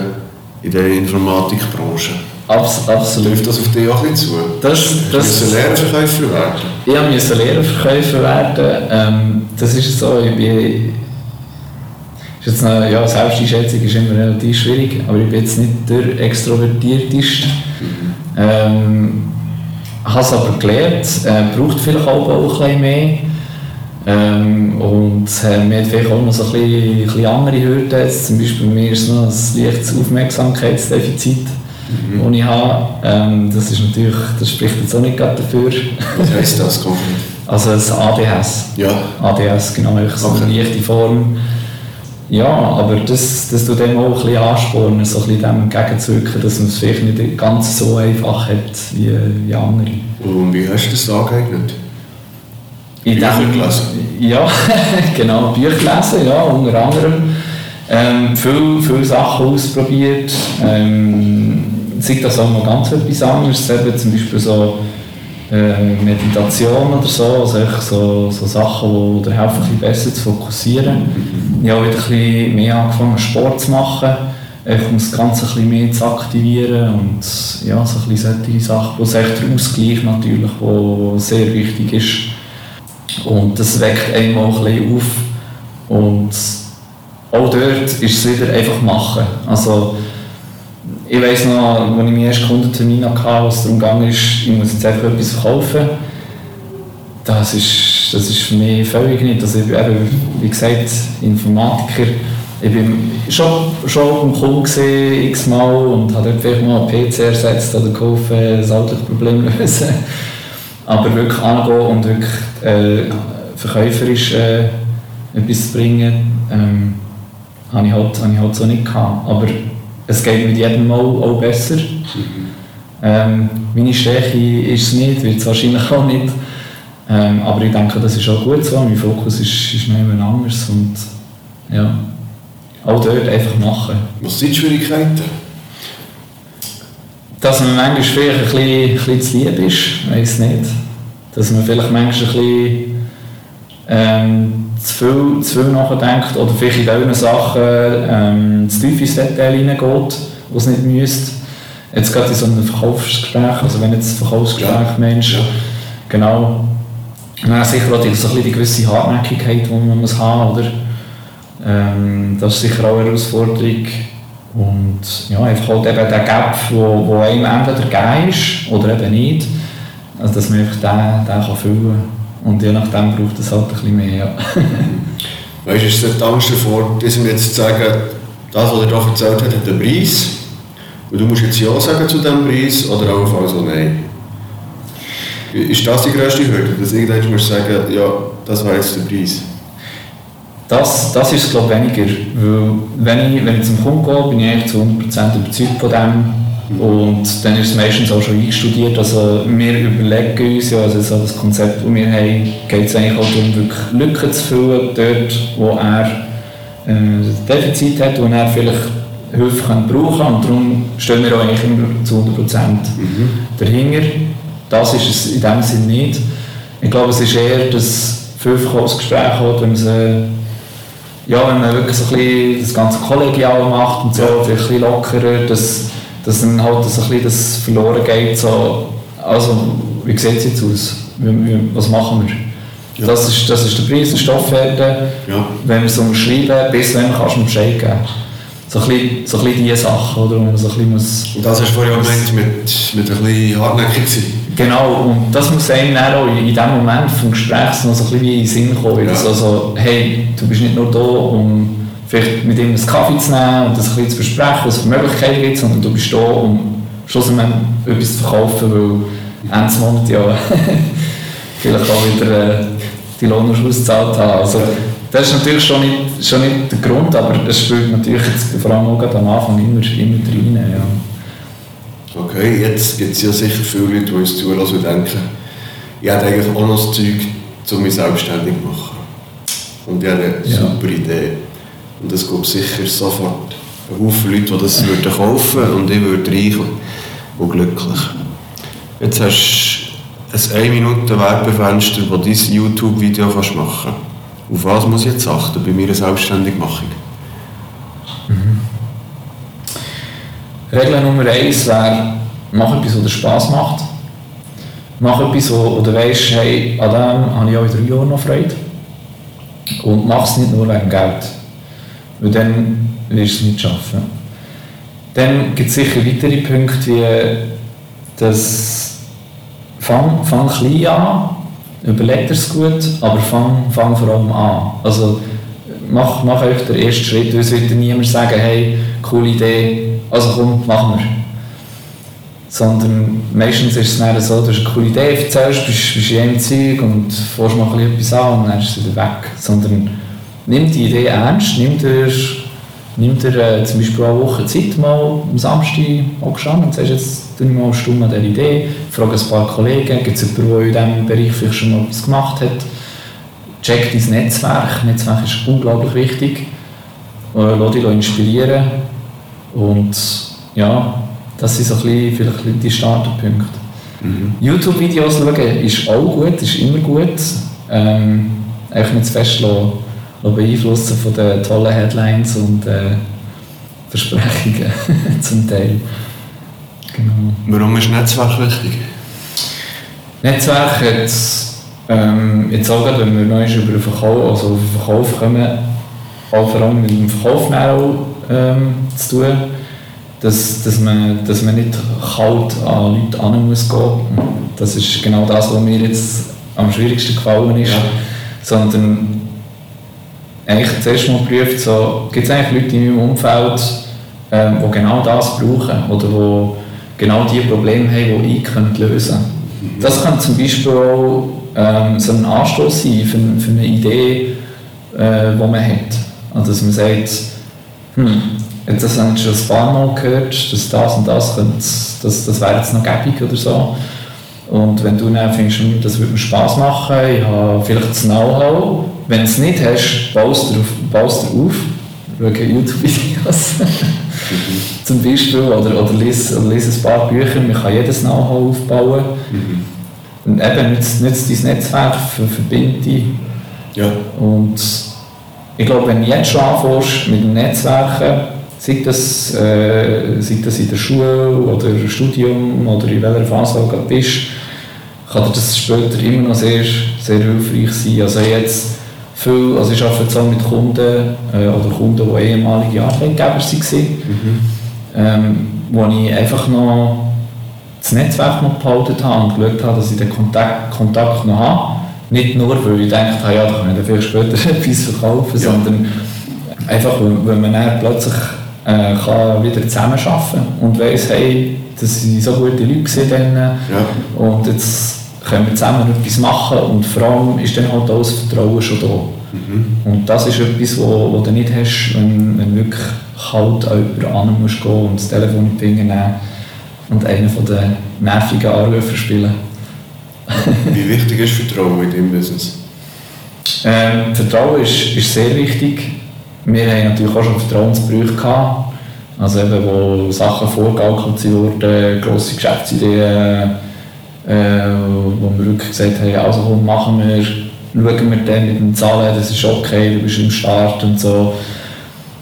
in der Informatikbranche. Abs absolut. Trifft das auf dich auch nicht zu? Das, das, du musst Lehrerverkäufer werden? Ich musste Lehrerverkäufer werden. Ähm, das ist so, ich bin... Ist jetzt eine, ja, Selbsteinschätzung ist immer relativ schwierig, aber ich bin jetzt nicht der Extrovertierteste. Mhm. Ähm, habe es aber gelernt, äh, braucht vielleicht auch ein bisschen mehr. Ähm, und äh, wir haben vielleicht auch noch so ein bisschen, ein bisschen andere Hürden. Jetzt zum Beispiel bei mir ist es noch ein leichtes Aufmerksamkeitsdefizit, mhm. das ich habe. Ähm, das ist natürlich, das spricht jetzt auch nicht gerade dafür. Was heisst das konkret? Also das ADHS. Ja. ADHS, genau, so okay. eine leichte Form. Ja, aber das, das tut dem auch ein bisschen anspornen, so ein bisschen dem entgegenzuwirken, dass man es vielleicht nicht ganz so einfach hat wie, wie andere. Und wie hast du das angeeignet? In Bücher gelesen? Ja, genau, Bücher gelesen, ja, unter anderem. Ähm, viele, viele Sachen ausprobiert. Ähm, sei das auch mal ganz etwas anderes, eben zum Beispiel so äh, Meditation oder so, also so, so Sachen, die dir helfen, ein besser zu fokussieren. Ich habe wieder ein mehr angefangen, Sport zu machen, um das Ganze ein bisschen mehr zu aktivieren und ja, so ein bisschen solche Sachen, wo es echt der Ausgleich natürlich, wo sehr wichtig ist. Und das weckt einmal ein bisschen auf und auch dort ist es wieder einfach machen. Also, ich weiss noch, als ich meinen ersten Kundentermin hatte, wo es darum ging, ich muss jetzt einfach etwas verkaufen. Das ist, das ist für mich völlig nicht. Also ich bin eben, wie gesagt, Informatiker. Ich bin schon, schon beim Kunden gesehen, x-mal und habe dort vielleicht mal einen PC ersetzt oder geholfen, ein altes Problem lösen. Aber wirklich angehen und wirklich äh, verkäuferisch äh, etwas bringen, ähm, ich halt, habe ich halt so nicht gehabt. Aber es geht mit jedem Mal auch besser. Ähm, meine Stärke ist es nicht, wird es wahrscheinlich auch nicht. Ähm, aber ich denke, das ist auch gut so. Mein Fokus ist, ist noch immer anders. Und ja, auch dort einfach machen. Was sind die Schwierigkeiten? Dass man manchmal vielleicht ein bisschen, ein bisschen zu lieb ist, weiß nicht. Dass man vielleicht manchmal ein bisschen ähm, zu viel, zu viel nachdenkt oder vielleicht in diesen Sachen ähm, zu tief ins Detail hineingeht, was nicht müsste. Jetzt gerade in so einem Verkaufsgespräch, also wenn jetzt ein Verkaufsgespräch. Mensch, ja. genau, dann sicher auch die, so ein die gewisse Hartnäckigkeit, die man muss haben oder? Ähm, das ist sicher auch eine Herausforderung. Und ja, einfach halt eben der Gap, wo, wo einem entweder gegeben ist oder eben nicht, also dass man einfach den, den kann füllen kann. Und je nachdem braucht es halt ein bisschen mehr. Ja. weißt du, ist die Angst davor, diesem jetzt zu sagen, das, was er doch erzählt hat, hat einen Preis. Und du musst jetzt Ja sagen zu diesem Preis oder auch so Nein. Ist das die grösste Hürde, dass irgendwann musst sagen, ja, das war jetzt der Preis? Das, das ist es glaube ich weniger, weil wenn ich, wenn ich zum Kunden gehe, bin ich eigentlich zu 100% überzeugt von dem, und dann ist es meistens auch schon einstudiert. Also wir überlegen uns ja, also so das Konzept, das wir haben, geht es eigentlich auch darum, wirklich Lücken zu füllen, dort wo er äh, ein Defizit hat, wo er vielleicht Hilfe kann brauchen kann. Und darum stehen wir auch eigentlich immer zu 100% mhm. dahinter. Das ist es in dem Sinne nicht. Ich glaube, es ist eher das Verkaufsgespräch, wenn man sie ja, wenn man wirklich so ein bisschen das ganze kollegial macht und so, vielleicht ein bisschen lockerer, dass dass dann halt so ein bisschen das verloren geht. So, also, wie sieht es jetzt aus? Was machen wir? Ja. Das, ist, das ist der Preis, der Stoffwerte. Ja. Wenn wir es umschreiben, bis wann kannst du Bescheid geben. So ein bisschen, so ein bisschen diese Sachen, oder? Man so ein bisschen muss, und das hast du vorhin auch gemeint, mit, mit ein bisschen hartnäckig sein. Genau, und das muss einem dann auch in dem Moment des Gesprächs noch so ein bisschen in den Sinn kommen. Ja. Also, so, hey, du bist nicht nur da, um vielleicht mit ihm einen Kaffee zu nehmen und das ein bisschen zu besprechen, was für Möglichkeiten gibt, sondern du bist da, um schlussendlich etwas zu verkaufen, weil Ende Monat ja vielleicht auch wieder äh, die Lohn ausgezahlt haben. Also, das ist natürlich schon nicht, schon nicht der Grund, aber es spielt natürlich jetzt vor allem auch am Anfang immer, immer rein. Ja. Okay, jetzt gibt es ja sicher viele Leute, die uns zulassen und denken, ich habe eigentlich auch noch das Zeug, um mich selbstständig zu machen. Und ich habe eine ja. super Idee. Und es gibt sicher sofort einen Haufen Leute, die das würden kaufen und ich würde reich und glücklich. Jetzt hast du ein 1 Minute Werbefenster, das dein YouTube-Video machen kannst. Auf was muss ich jetzt achten bei meiner Selbstständigmachung? Mhm. Regel Nummer 1 wäre, mach etwas, was dir Spass macht. Mach etwas, wo du weißt, hey, an dem habe ich auch in drei Jahren noch Freude. Und mach es nicht nur wegen Geld. Weil dann wirst du es nicht schaffen. Dann gibt es sicher weitere Punkte, wie das fang, fang klein an, überleg es gut, aber fang, fang vor allem an. Also mach, mach euch den ersten Schritt, es wird dir niemand sagen, hey, coole Idee, also komm, machen wir. Sondern meistens ist es dann so, du eine coole Idee, erzählst, bist, bist in einem Zeug und fährst mal etwas an und dann ist es wieder weg. Sondern nimm die Idee ernst, nimm dir, nimm dir äh, zum Beispiel eine Woche Zeit, mal am Samstag angeschaut und sagst, jetzt mal eine Stunde an dieser Idee, frage ein paar Kollegen, gibt es jemanden, der in diesem Bereich vielleicht schon mal etwas gemacht hat, check dein Netzwerk, Netzwerk ist unglaublich wichtig, äh, lass dich inspirieren und ja, das sind so ein bisschen, vielleicht die Starterpunkte. Mhm. YouTube-Videos schauen ist auch gut, ist immer gut. Ähm, einfach nicht zu fest lassen, beeinflussen von den tollen Headlines und äh, Versprechungen zum Teil. Genau. Warum ist Netzwerk wichtig? Netzwerk hat ähm, jetzt auch gerade, wenn wir neu über den Verkauf, also auf den Verkauf kommen, auch vor allem mit dem Verkauf ähm, zu tun, dass, dass, man, dass man nicht kalt an Leute an muss gehen. Das ist genau das, was mir jetzt am schwierigsten gefallen ist. Ja. Sondern eigentlich zuerst mal prüft, so, gibt es eigentlich Leute in meinem Umfeld, ähm, die genau das brauchen oder die genau die Probleme haben, die ich könnte lösen könnte. Das kann zum Beispiel auch ähm, so ein Anstoß sein für, für eine Idee, äh, die man hat. Also dass man sagt, hm, jetzt das habe ich schon ein paar Mal gehört, dass das und das, könnte, das, das wäre jetzt noch gäbig oder so. Und wenn du dann findest, hm, das würde mir Spass machen, ich habe vielleicht das Know-how, wenn du es nicht hast, baust du, baust du auf, schau YouTube-Videos zum Beispiel, oder, oder lese, oder lese ein paar Bücher, man kann jedes Know-how aufbauen. Mhm. Und eben nützt, nützt dein Netzwerk für Verbindung. Ja. Und ich glaube, wenn du jetzt schon anfängst mit dem Netzwerken, sei das, äh, sei das in der Schule oder im Studium oder in welcher Phase du bist, kann das später immer noch sehr, sehr hilfreich sein. Also jetzt viel, also ich arbeite auch mit Kunden äh, oder Kunden, die ehemalige Arbeitgeber waren, mhm. ähm, wo ich einfach noch das Netzwerk noch behalten habe und geschaut habe, dass ich den Kontakt, Kontakt noch habe. Nicht nur, weil ich gedacht habe, ja, da kann ich vielleicht später etwas verkaufen, ja. sondern einfach, weil man dann plötzlich äh, kann wieder zusammenarbeiten und weiss, hey, das sind so gute Leute dann, ja. und jetzt können wir zusammen etwas machen und vor allem ist dann halt auch das Vertrauen schon da. Mhm. Und das ist etwas, wo, wo du nicht hast, wenn, wenn wirklich kalt an jemanden musst gehen und das Telefon in die Finger nehmen und einen von den nervigen Anrufen spielen. Wie wichtig ist Vertrauen in deinem Business? Ähm, Vertrauen ist, ist sehr wichtig. Wir haben natürlich auch schon Vertrauensbrüche gehabt. Also eben, wo Sachen vorgegaukelt wurden, grosse Geschäftsideen, äh, wo wir wirklich gesagt haben, also komm, machen wir, schauen wir dann mit den Zahlen, das ist okay, du bist im Start und so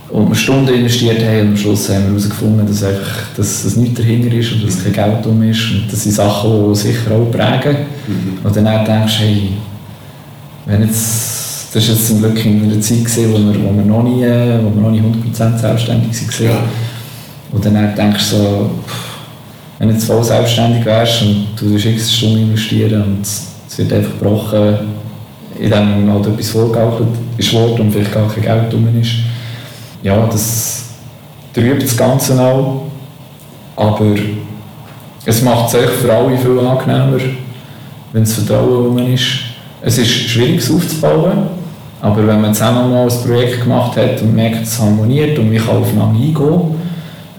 und wir Stunden investiert haben und am Schluss haben wir herausgefunden, dass, einfach, dass, dass nichts dahinter ist und dass kein Geld um ist und das sind Sachen, die sicher auch prägen mhm. und dann denkst du, hey, wenn jetzt, das war jetzt zum Glück in einer Zeit, gewesen, wo, wir, wo, wir noch nie, wo wir noch nie 100% selbstständig waren ja. und dann denkst du so, wenn du jetzt voll selbstständig wärst und du x Stunden investieren und es wird einfach gebrochen, in dem halt etwas vorgegaukelt ist worden und vielleicht gar kein Geld drum ist, ja, das trübt das Ganze auch. Aber es macht es für alle viel angenehmer, wenn es Vertrauen rum ist. Es ist schwierig, es aufzubauen, aber wenn man zusammen mal ein Projekt gemacht hat und merkt, es harmoniert und man kann aufeinander eingehen,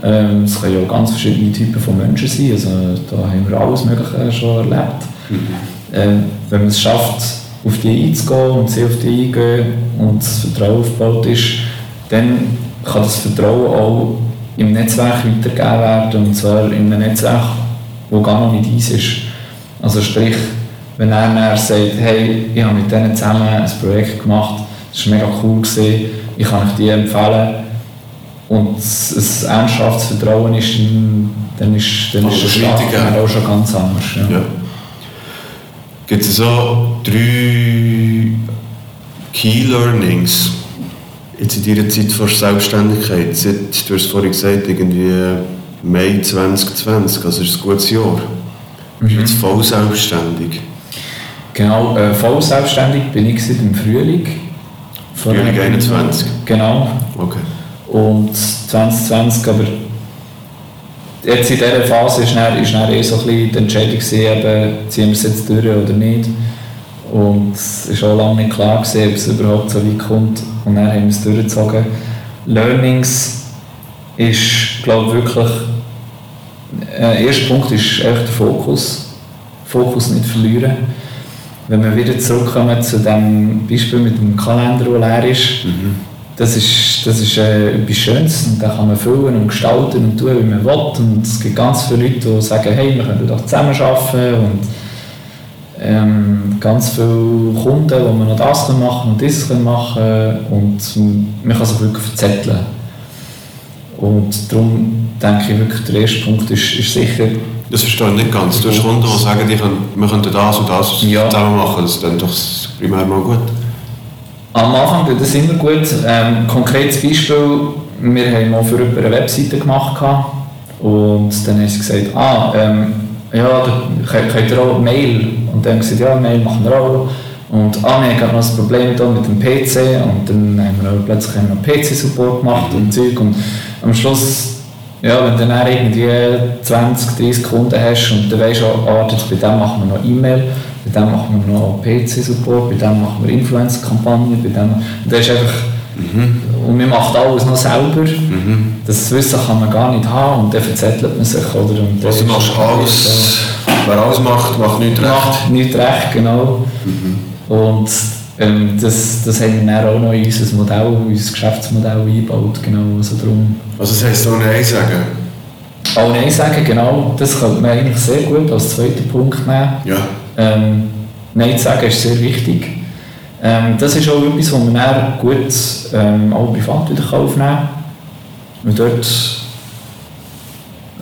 ähm, es können ja ganz verschiedene Typen von Menschen sein, also da haben wir alles Mögliche schon erlebt. Mhm. Ähm, wenn man es schafft, auf die einzugehen und sie auf die eingehen und das Vertrauen aufgebaut ist, dann kann das Vertrauen auch im Netzwerk weitergegeben werden, und zwar in einem Netzwerk, das gar noch nicht eins ist. Also sprich, wenn er dann sagt, hey, ich habe mit denen zusammen ein Projekt gemacht, das war mega cool, gewesen, ich kann euch die empfehlen, und es ein ernsthaftes Vertrauen ist, dann ist, dann ist der Start auch schon ganz anders. Ja. Ja. Gibt es so drei Key Learnings, jetzt in deiner Zeit vor Selbstständigkeit, seit, du hast vorhin gesagt, irgendwie Mai 2020, also ist ein gutes Jahr. Bist jetzt voll selbstständig. Genau, äh, voll selbstständig bin ich seit dem Frühling. Frühling 21? Genau. Okay. Und 2020, aber jetzt in dieser Phase ist dann, ist dann eh so ein bisschen die Entscheidung gewesen, eben, ziehen wir es jetzt durch oder nicht. Und es war auch lange nicht klar, gewesen, ob es überhaupt so weit kommt. Und dann haben wir es durchgezogen. Learnings ist, glaube ich, wirklich. Äh, erster Punkt ist echt der Fokus. Fokus nicht verlieren. Wenn wir wieder zurückkommen zu dem Beispiel mit dem Kalender, der leer ist, mhm. das ist, das ist äh, etwas Schönes und da kann man füllen und gestalten und tun, wie man will. Und es gibt ganz viele Leute, die sagen, hey, wir können doch zusammen arbeiten und ähm, ganz viele Kunden, wo man noch das machen und dieses machen und man kann sich wirklich verzetteln. Und darum denke ich wirklich, der erste Punkt ist, ist sicher... Das verstehe ich nicht ganz. Du hast Kunden, die sagen, die können, wir könnten das und das ja. zusammen machen. Das ist dann doch primär mal gut. Am Anfang tut das immer gut. Ähm, konkretes Beispiel, wir haben mal für eine Webseite gemacht und dann haben sie gesagt, ah, ähm, ja, da könnt ihr auch Mail. Und dann haben sie gesagt, ja, Mail machen wir auch. Und ah, wir haben noch ein Problem da mit dem PC und dann haben wir plötzlich einen PC-Support gemacht und Zeug und am Schluss, ja, wenn du dann irgendwie 20, 30 Kunden hast und du weißt, ah, bei dem machen wir noch E-Mail, bei dem machen wir noch PC-Support, bei dem machen wir Influencer-Kampagnen, bei dem, und das ist einfach, mhm. und man macht alles noch selber, mhm. das Wissen kann man gar nicht haben und dann verzettelt man sich, oder? Und also du machst alles, wer alles macht, macht nicht recht. Macht nicht recht, genau. Mhm. Und das, das haben wir dann auch noch in unser Modell, in unser Geschäftsmodell eingebaut, genau, also darum. Also das heisst auch Nein sagen? Auch Nein sagen, genau, das könnte man eigentlich sehr gut als zweiten Punkt nehmen. Ja. Ähm, Nein sagen ist sehr wichtig. Ähm, das ist auch etwas, was man dann gut ähm, auch privat wieder aufnehmen kann. Und dort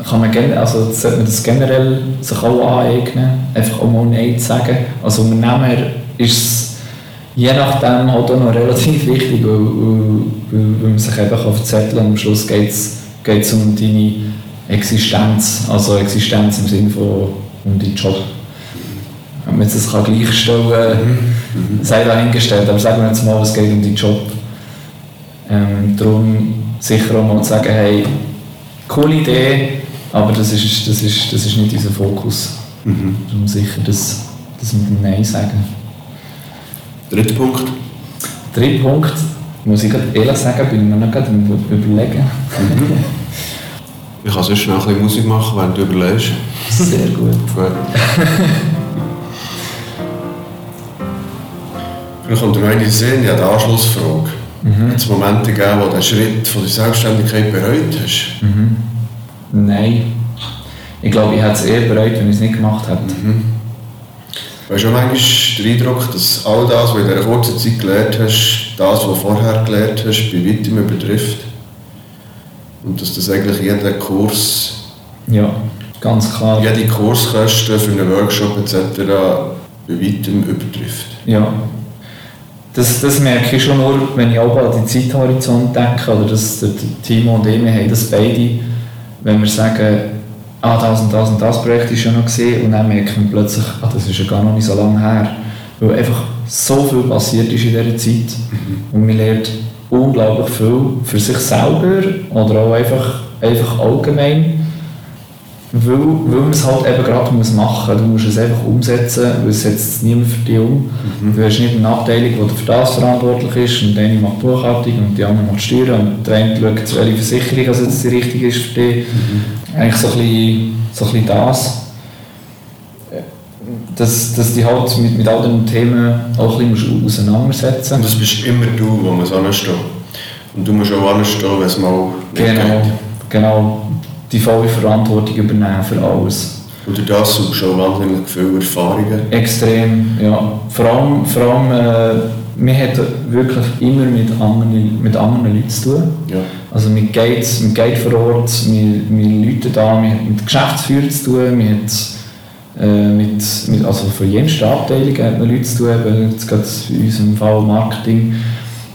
kann man, also sollte man das generell sich auch aneignen, einfach auch mal Nein zu sagen. Als Unternehmer ist es je nachdem halt auch noch relativ wichtig, weil, weil, weil man sich eben verzetteln kann. Am Schluss geht es um deine Existenz, also Existenz im Sinne von um deinen Job wenn man das gleichstellen kann, mhm. sei dahingestellt. Aber sagen wir jetzt mal, es geht um den Job. Ähm, darum sicher auch mal zu sagen, hey, coole Idee, aber das ist, das ist, das ist nicht unser Fokus. Mhm. Darum sicher das, das mit dem Nein sagen. Dritter Punkt? Dritter Punkt, muss ich ehrlich sagen, bin ich mir noch gerade überlegen. Mhm. Ich kann sonst noch ein bisschen Musik machen, während du überlegst. Sehr gut. gut. Vielleicht kommt mir eine Sinn, ja, die Anschlussfrage. Mhm. Hat es Momente gegeben, wo du den Schritt von der Selbstständigkeit bereut hast? Mhm. Nein. Ich glaube, ich hätte es eher bereut, wenn ich es nicht gemacht hätte. Mhm. Hast du manchmal den Eindruck, dass all das, was du in dieser kurzen Zeit gelernt hast, das, was du vorher gelernt hast, bei weitem übertrifft? Und dass das eigentlich jeder Kurs... Ja, ganz klar. Jede Kurskosten für einen Workshop etc. bei weitem übertrifft. Ja, das, das merke ich schon nur, wenn ich auch an die Zeithorizont denke, oder dass Timo und ich, wir haben das beide, wenn wir sagen, ah, das und das und das Projekt ist schon noch gesehen und dann merkt man plötzlich, ah, das ist ja gar noch nicht so lange her. Weil einfach so viel passiert ist in dieser Zeit und man lernt unglaublich viel für sich selber oder auch einfach, einfach allgemein weil, weil man es halt eben gerade muss machen muss. Du musst es einfach umsetzen, weil es setzt niemand für dich um. Mhm. Du hast nicht eine Abteilung, die für das verantwortlich ist und der eine macht Buchhaltung und die andere macht Steuern und der eine schaut, welche Versicherung also jetzt die richtige ist für dich. Mhm. Eigentlich so ein, bisschen, so ein bisschen das. Dass, dass die halt mit, mit all den Themen auch ein bisschen auseinandersetzen Und das bist immer du, wo man ansteht. Und du musst auch anstehen, wenn es mal nicht genau, geht. Genau die volle Verantwortung übernehmen für alles. Und durch das suchst du schon wahnsinnig viele Erfahrungen? Extrem, ja. Vor allem, vor allem äh, wir haben wirklich immer mit anderen, mit anderen Leuten zu tun. Ja. Also mit Gates, mit Gate vor Ort, mit, mit Leuten da, wir haben mit Geschäftsführern zu tun, wir haben äh, mit, mit, also für jede Abteilung hat man Leute zu tun, jetzt gerade in unserem Fall Marketing.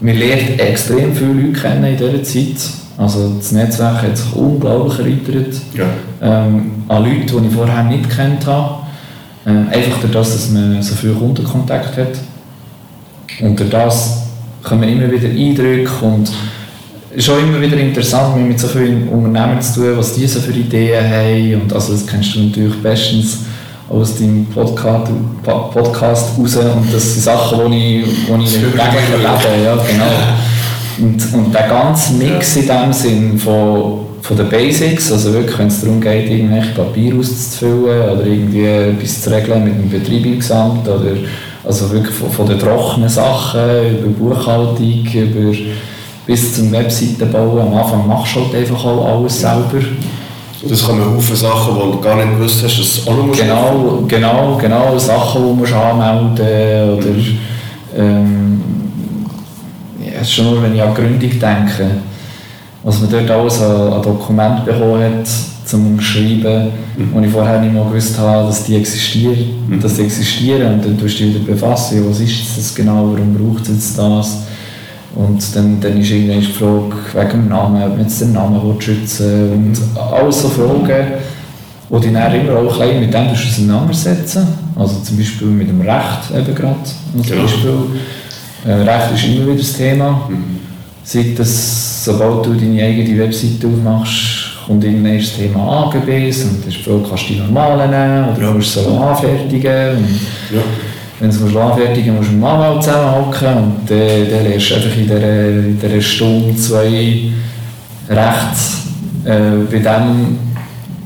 Wir lernen extrem viele Leute kennen in dieser Zeit also das Netzwerk hat sich unglaublich erweitert. Ja. Ähm, an Leute, die ich vorher nicht kennt habe. Ähm, einfach durch das, dass man so viel Kundenkontakt hat. Und durch das kommen immer wieder Eindrücke und es ist auch immer wieder interessant, mit so vielen Unternehmen zu tun, was diese so für Ideen haben. Und also das kennst du natürlich bestens aus deinem Podcast, Podcast raus. Und das sind Sachen, die ich, die ich täglich erlebe. Ja, genau. Und, und der ganze Mix in dem Sinn von, von den Basics, also wirklich, wenn es darum geht, irgendwelche Papier auszufüllen oder irgendwie etwas zu regeln mit dem Betreibungsamt oder also wirklich von, von den trockenen Sachen über Buchhaltung, über bis zum Webseitenbauen. Am Anfang machst du halt einfach auch alles selber. Das kann man Haufen Sachen, die du gar nicht gewusst hast, dass du auch noch Genau, genau, genau, Sachen, die du anmelden musst oder ähm, ja, schon nur, wenn ich an Gründung denke, was man dort alles an, an Dokumenten bekommen hat, zum Schreiben, mhm. wo ich vorher nicht mal gewusst habe, dass die existieren, mhm. dass die existieren und dann tust du dich wieder befassen, was ist das genau, warum braucht es jetzt das und dann, dann ist irgendwann die Frage wegen dem Namen, ob man jetzt den Namen schützen und alles so Fragen, wo die dann immer auch ein mit dem auseinandersetzen, also zum Beispiel mit dem Recht eben gerade, als genau. Beispiel. Äh, Recht ist immer wieder das Thema, mhm. seit das, sobald du deine eigene Webseite aufmachst, kommt irgendwann das Thema AGBs und das die Frage, kannst du die normalen nehmen oder ja. musst du so anfertigen. Und ja. Wenn du es anfertigen musst, musst du mit dem Anwalt zusammenhocken und dann, dann lernst du einfach in dieser, in dieser Stunde, zwei rechts äh, bei dem,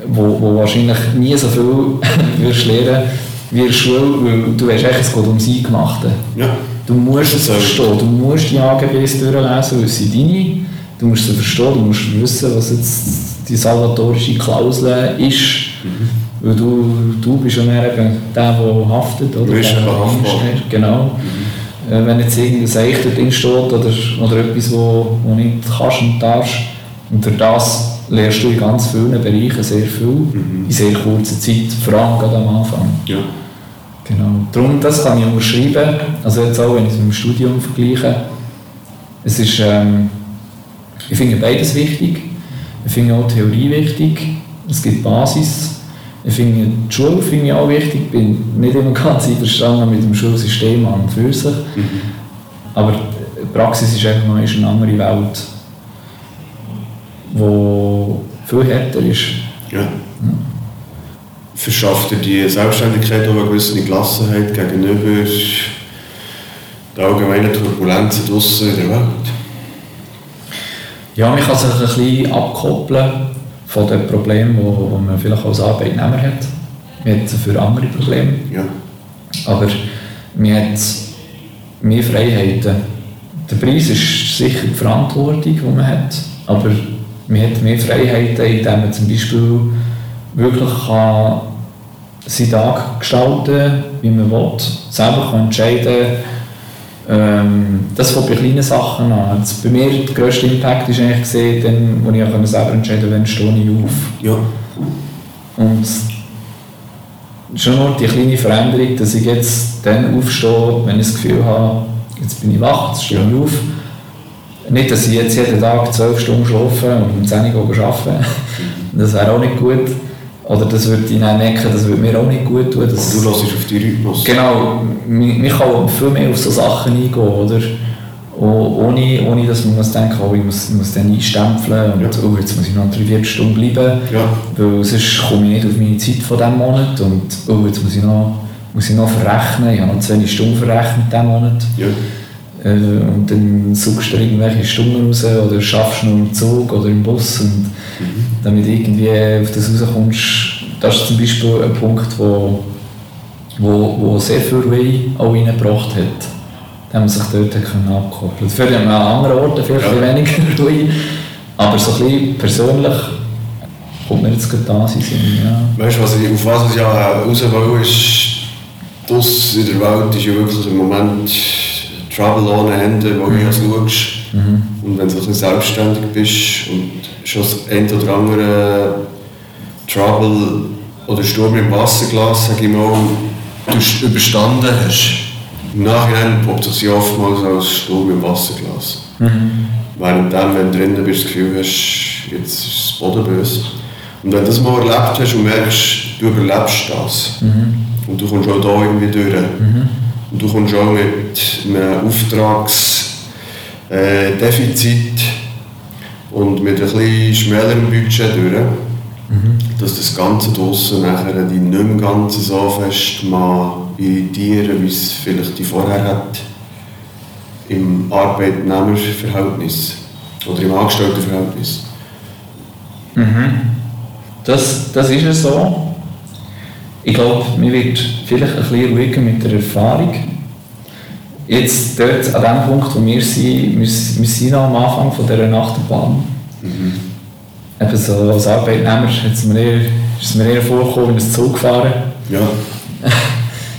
wo, wo wahrscheinlich nie so viel wirst lernen wie in der Schule, weil du weißt, es geht ums Eingemachte. Ja. Du musst es verstehen, du musst die AGBs durchlesen, weil sie deine. Du musst sie verstehen, du musst wissen, was jetzt die salvatorische Klausel ist. Mhm. Weil du, du bist ja mehr eben der, der haftet. Oder? Du bist der, Genau. Mhm. Äh, wenn jetzt irgendein Eich drin steht oder, oder etwas, wo, wo nicht kannst und darfst. Und durch das lernst du in ganz vielen Bereichen sehr viel, mhm. in sehr kurzer Zeit, vor allem gerade am Anfang. Ja. Genau. Darum, das kann ich unterschreiben. Also jetzt auch, wenn ich es mit dem Studium vergleiche. Es ist, ähm, ich finde beides wichtig. Ich finde auch Theorie wichtig. Es gibt Basis. Ich finde die Schule finde ich auch wichtig. Ich bin nicht immer ganz einverstanden mit dem Schulsystem an und für sich. Mhm. Aber die Praxis ist einfach noch eine andere Welt, die viel härter ist. Ja. ja. Verschafft dir die Selbstständigkeit auch eine gewisse Gelassenheit gegenüber der allgemeinen Turbulenzen draußen in der Welt? Ja, man kann sich ein bisschen abkoppeln von den Problemen, die man vielleicht als Arbeitnehmer hat. Man hat für andere Probleme. Ja. Aber man hat mehr Freiheiten. Der Preis ist sicher die Verantwortung, die man hat, aber man hat mehr Freiheiten, indem man zum Beispiel wirklich kann seinen Tag gestalten kann, wie man will, selber kann entscheiden ähm, das fängt bei kleinen Sachen an. Jetzt bei mir der grösste Impact ist eigentlich gesehen, dann, wo ich auch selber entscheiden wann stehe ich auf. Ja. Und schon nur die kleine Veränderung, dass ich jetzt dann aufstehe, wenn ich das Gefühl habe, jetzt bin ich wach, jetzt stehe ich auf. Nicht, dass ich jetzt jeden Tag zwölf Stunden schlafe und um 10 Uhr arbeite. Das wäre auch nicht gut. Oder das würde ich dann merken, das würde mir auch nicht gut tun. Dass, du lässt auf die Rhythmus. Genau, man kann viel mehr auf so Sachen eingehen, oder? Ohne, ohne dass man muss denken oh, ich muss, muss dann einstempeln und ja. oh, jetzt muss ich noch drei, vier Stunden bleiben, ja. weil sonst komme ich nicht auf meine Zeit von diesem Monat und oh, jetzt muss ich noch, muss ich noch verrechnen, ich habe noch 20 Stunden verrechnet diesen Monat. Ja. Äh, und dann suchst du irgendwelche Stunden raus oder schaffst du noch im Zug oder im Bus und mhm. damit irgendwie auf das rauskommst, das ist zum Beispiel ein Punkt, wo, wo, wo sehr viel Ruhe auch reingebracht hat. Da haben wir sich dort abkoppeln Für an anderen Orten viel, ja. weniger Ruhe, aber so ein bisschen persönlich kommt mir jetzt gerade da sein ja. Weißt du, was ich, auf was ich ja raus will, ist, das in der Welt ist ja wirklich im Moment Trouble ohne Ende, wo mhm. du schaust. Mhm. Und wenn du ein selbstständig bist und schon das ein oder andere Trouble oder Sturm im Wasserglas, sage ich mal, du überstanden hast, im Nachhinein poppt ja oftmals als Sturm im Wasserglas. Mhm. Währenddem, wenn du drinnen bist, das Gefühl hast, jetzt ist das Boden böse. Und wenn du das mal erlebt hast und merkst, du überlebst das mhm. und du kommst auch da irgendwie durch, mhm. Und du kommst auch mit einem Auftragsdefizit äh, und mit ein bisschen schmälerem Budget durch, mhm. dass das Ganze draussen nachher die nicht mehr ganz so fest irritieren, wie es vielleicht die vorher hat im Arbeitnehmerverhältnis oder im Angestelltenverhältnis. Mhm. Das, das ist ja so. Ich glaube, mir wird vielleicht ein bisschen ruhiger mit der Erfahrung. jetzt dort an dem Punkt, wo wir sind, wir, wir sind noch am Anfang von dieser Achterbahn. Mhm. Eben so als Arbeitnehmer ist mir eher, ist mir eher vorgekommen, wie ein Zug fahren. Ja.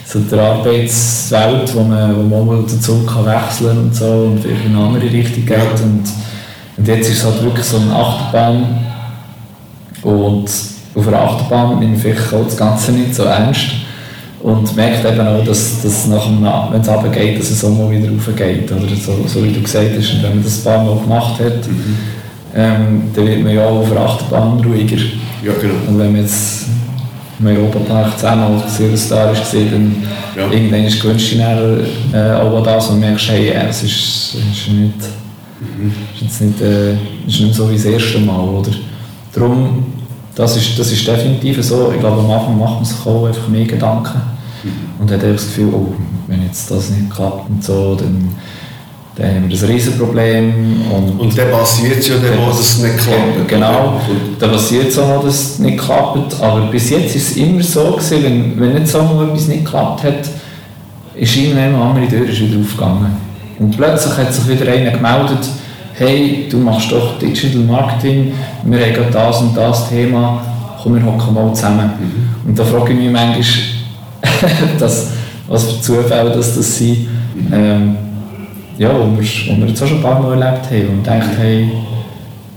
so der Arbeitswelt, wo man, wo man den Zug kann wechseln kann und so und vielleicht in eine andere Richtung geht. Und, und jetzt ist es halt wirklich so eine Achterbahn. Und auf einer Achterbahn ich vielleicht auch das Ganze nicht so ernst. Und merkt eben auch, dass, dass nach dem, wenn es runtergeht, dass es auch mal wieder raufgeht. Oder so, so wie du gesagt hast, und wenn man das ein paar Mal gemacht hat, mhm. ähm, dann wird man ja auch auf der Achterbahn ruhiger. Ja, genau. Und wenn man jetzt im Europapark zehnmal Silverstar ist dann ja. irgendwann ist gewünscht äh, auch das und merkst, hey, ja, es ist, ist nicht, mhm. ist jetzt nicht, äh, ist nicht so wie das erste Mal, oder? Darum, das ist, das ist definitiv so. Ich glaube, am Anfang macht man sich auch einfach mehr Gedanken mhm. und hat das Gefühl, oh, wenn jetzt das nicht klappt und so, dann dann haben wir das Riesenproblem. Und, und dann passiert es ja dann, wo es nicht klappt. Genau, dann passiert es auch, dass es nicht klappt. Aber bis jetzt ist es immer so gewesen, wenn, wenn nicht so mal etwas nicht geklappt hat, ist irgendwann eine andere Tür wieder aufgegangen. Und plötzlich hat sich wieder einer gemeldet, hey, du machst doch Digital Marketing, wir haben gerade das und das Thema, komm, wir hocken mal zusammen. Mhm. Und da frage ich mich manchmal, das, was für Zufälle das, das sind. Ähm, ja, wo wir, wo wir jetzt auch schon ein paar Mal erlebt haben und gedacht haben,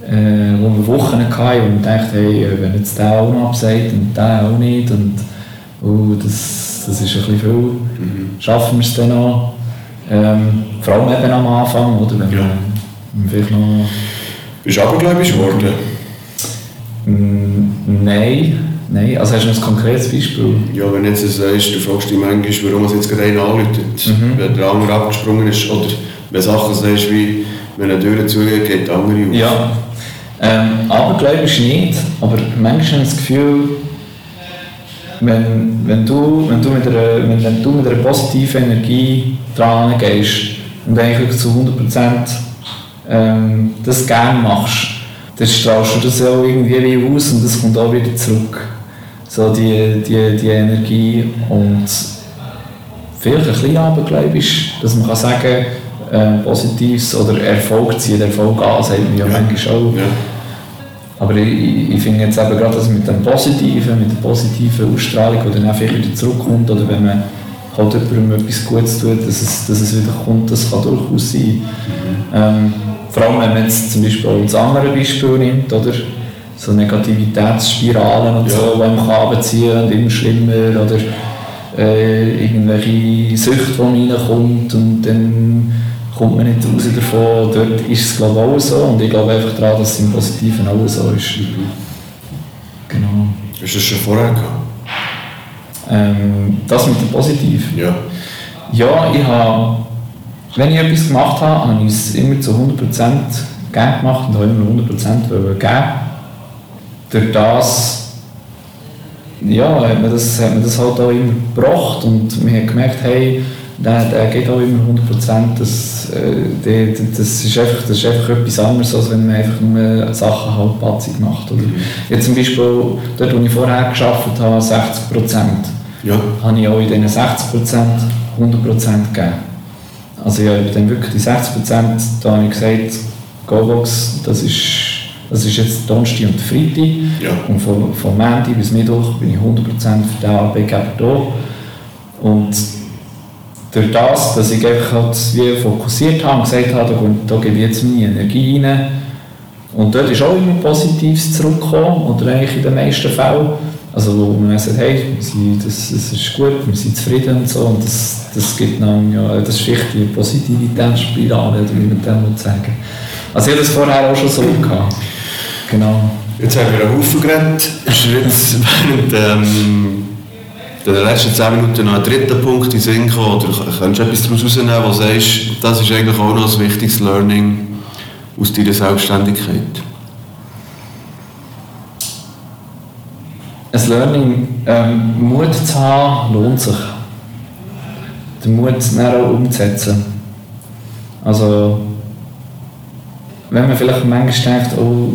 äh, wo wir Wochen hatten und gedacht hey, wenn jetzt der auch noch absagt und der auch nicht und oh, das, das ist ein bisschen viel, mhm. schaffen wir es dann noch? Ähm, vor allem eben am Anfang, oder? Wenn ja. wir vielleicht noch... Bist du abergläubisch geworden? Nein. Nein, also hast du ein konkretes Beispiel? Ja, wenn jetzt sagst, du fragst dich manchmal, warum es jetzt gerade einer anruft, mhm. wenn der andere abgesprungen ist, oder wenn Sachen sagst, wie wenn eine Tür zugeht, geht die andere auf. Ja, ähm, aber glaube ich nicht, aber manchmal habe ich das Gefühl, wenn, wenn, du, wenn, du mit einer, wenn, wenn du mit einer positiven Energie dran gehst und eigentlich zu 100% ähm, das gerne machst, dann strahlst du das auch irgendwie aus und das kommt auch wieder zurück so die, die, die Energie und vielleicht ein bisschen abergläubisch, dass man kann sagen äh, Positives oder Erfolg zieht Erfolg an, sagt man ja, manchmal auch. Ja. Aber ich, ich finde jetzt eben gerade das mit dem Positiven, mit der positiven Ausstrahlung, die dann auch wieder zurückkommt, oder wenn man halt jemandem etwas Gutes tut, dass es, dass es wieder kommt, das kann durchaus sein. Mhm. Ähm, vor allem, wenn man jetzt zum Beispiel auch das andere Beispiel nimmt, oder? so Negativitätsspiralen und ja. so, die man runterziehen kann und immer schlimmer oder äh, irgendwelche Süchte, die man reinkommt und dann kommt man nicht raus davon. Dort ist es glaube ich auch so und ich glaube einfach daran, dass es im Positiven auch so ist. Genau. Du das schon vorher gehabt? Ähm, das mit dem Positiv? Ja. Ja, ich habe, wenn ich etwas gemacht habe, habe ich es immer zu 100% gerne gemacht und habe immer 100% geben durch das ja, hat, man das, hat man das halt auch immer gebracht und man hat gemerkt, hey, der, der geht auch immer 100%, das, äh, das, ist einfach, das ist einfach etwas anderes, als wenn man einfach nur Sachen halbpatzig macht. Oder? Mhm. Jetzt zum Beispiel, dort wo ich vorher gearbeitet habe, 60%, ja. habe ich auch in diesen 60% 100% gegeben. Also ja, dann wirklich die 60%, da habe ich gesagt, GoBox, das ist das ist jetzt Donnerstag und Freitag. Ja. Und von, von Montag bis Mittwoch bin ich 100% für den Arbeitgeber da. Und durch das, dass ich einfach halt wie fokussiert habe und gesagt habe, da, da gebe ich jetzt meine Energie rein. Und dort ist auch immer Positives zurückgekommen, oder eigentlich in den meisten Fällen. Also wo man sagt, hey, das, das ist gut, wir sind zufrieden und so. Und das, das gibt dann, ja, das ist die Positivitätsspirale, wie man das sagen Also ich habe das vorher auch schon so gehabt. Genau. Jetzt haben wir einen Haufen geredet. Ist jetzt während ähm, den letzten 10 Minuten noch ein dritter Punkt in Sinn gekommen? Oder kannst du etwas daraus herausnehmen, wo du sagst, das ist eigentlich auch noch ein wichtiges Learning aus deiner Selbstständigkeit? Ein Learning, ähm, Mut zu haben, lohnt sich. Den Mut dann auch umzusetzen. Also, wenn man vielleicht manchmal denkt, oh,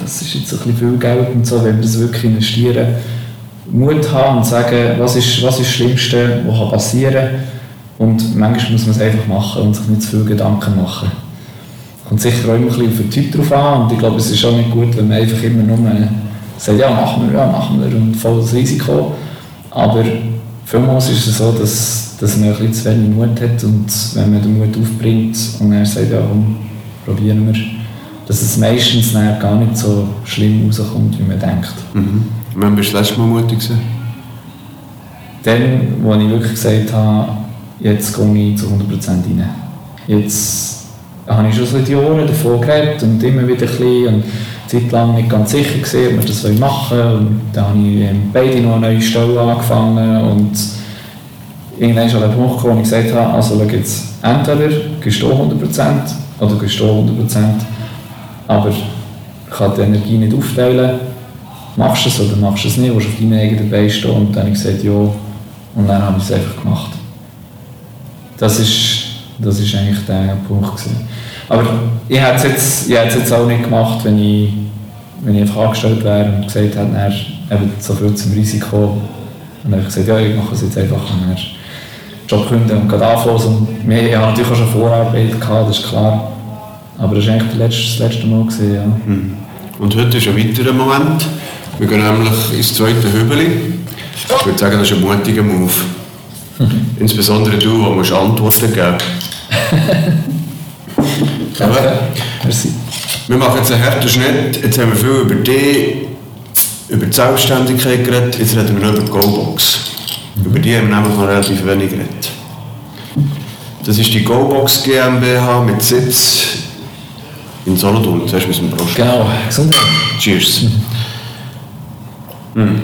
das ist jetzt ein bisschen viel Geld und so, wenn wir das wirklich investieren, Mut haben und sagen, was ist, was ist das Schlimmste, was passieren kann Und manchmal muss man es einfach machen und sich nicht zu viel Gedanken machen. Kommt sicher auch immer ein bisschen auf den Typ drauf an und ich glaube, es ist auch nicht gut, wenn man einfach immer nur sagt, ja, machen wir, ja, machen wir und voll das Risiko. Aber vielmals ist es so, dass, dass man ein bisschen zu wenig Mut hat und wenn man den Mut aufbringt und er sagt, ja, komm, probieren wir, dass es meistens gar nicht so schlimm rauskommt, wie man denkt. Mhm. Wann bist du das letzte Mal mutig gewesen? Dann, wo ich wirklich gesagt habe, jetzt gehe ich zu 100% rein. Jetzt habe ich schon seit Jahren davon geredet und immer wieder ein bisschen und Zeit lang nicht ganz sicher gesehen, ob wir das machen wollen. Und dann habe ich beide noch eine neue Stelle angefangen und irgendwann ist an der Punkt gekommen, wo ich gesagt habe, also schau jetzt, entweder gehst du 100% oder gehst du 100%, aber ich kann die Energie nicht aufteilen, machst du es oder machst du es nicht, willst du auf deinen eigenen Beinen stehen. Und dann habe ich gesagt, ja, und dann habe ich es einfach gemacht. Das ist, das ist eigentlich der Punkt gewesen. Aber ich hätte es jetzt, jetzt auch nicht gemacht, wenn ich, wenn ich einfach angestellt wäre und gesagt hätte, er eben so viel zum Risiko. Und dann habe ich gesagt, ja, ich mache es jetzt einfach und dann Job und gerade anfangen. Und wir haben natürlich auch schon Vorarbeit gehabt, das ist klar. Aber das war eigentlich das letzte, Mal. Gewesen, ja. Mhm. Und heute ist ein weiterer Moment. Wir gehen nämlich ins zweite Hübeli. Ich würde sagen, das ist ein mutiger Move. Insbesondere du, der musst Antworten geben Danke. Merci. Wir machen jetzt einen harten Schnitt. Jetzt haben wir viel über dich, über die Selbstständigkeit geredet. Jetzt reden wir noch über die GoBox. Mhm. Über die haben wir nämlich noch relativ wenig geredet. Das ist die GoBox GmbH mit Sitz in Solothurn. Zuerst müssen wir Prost. Genau. Gesundheit. Cheers. Mhm.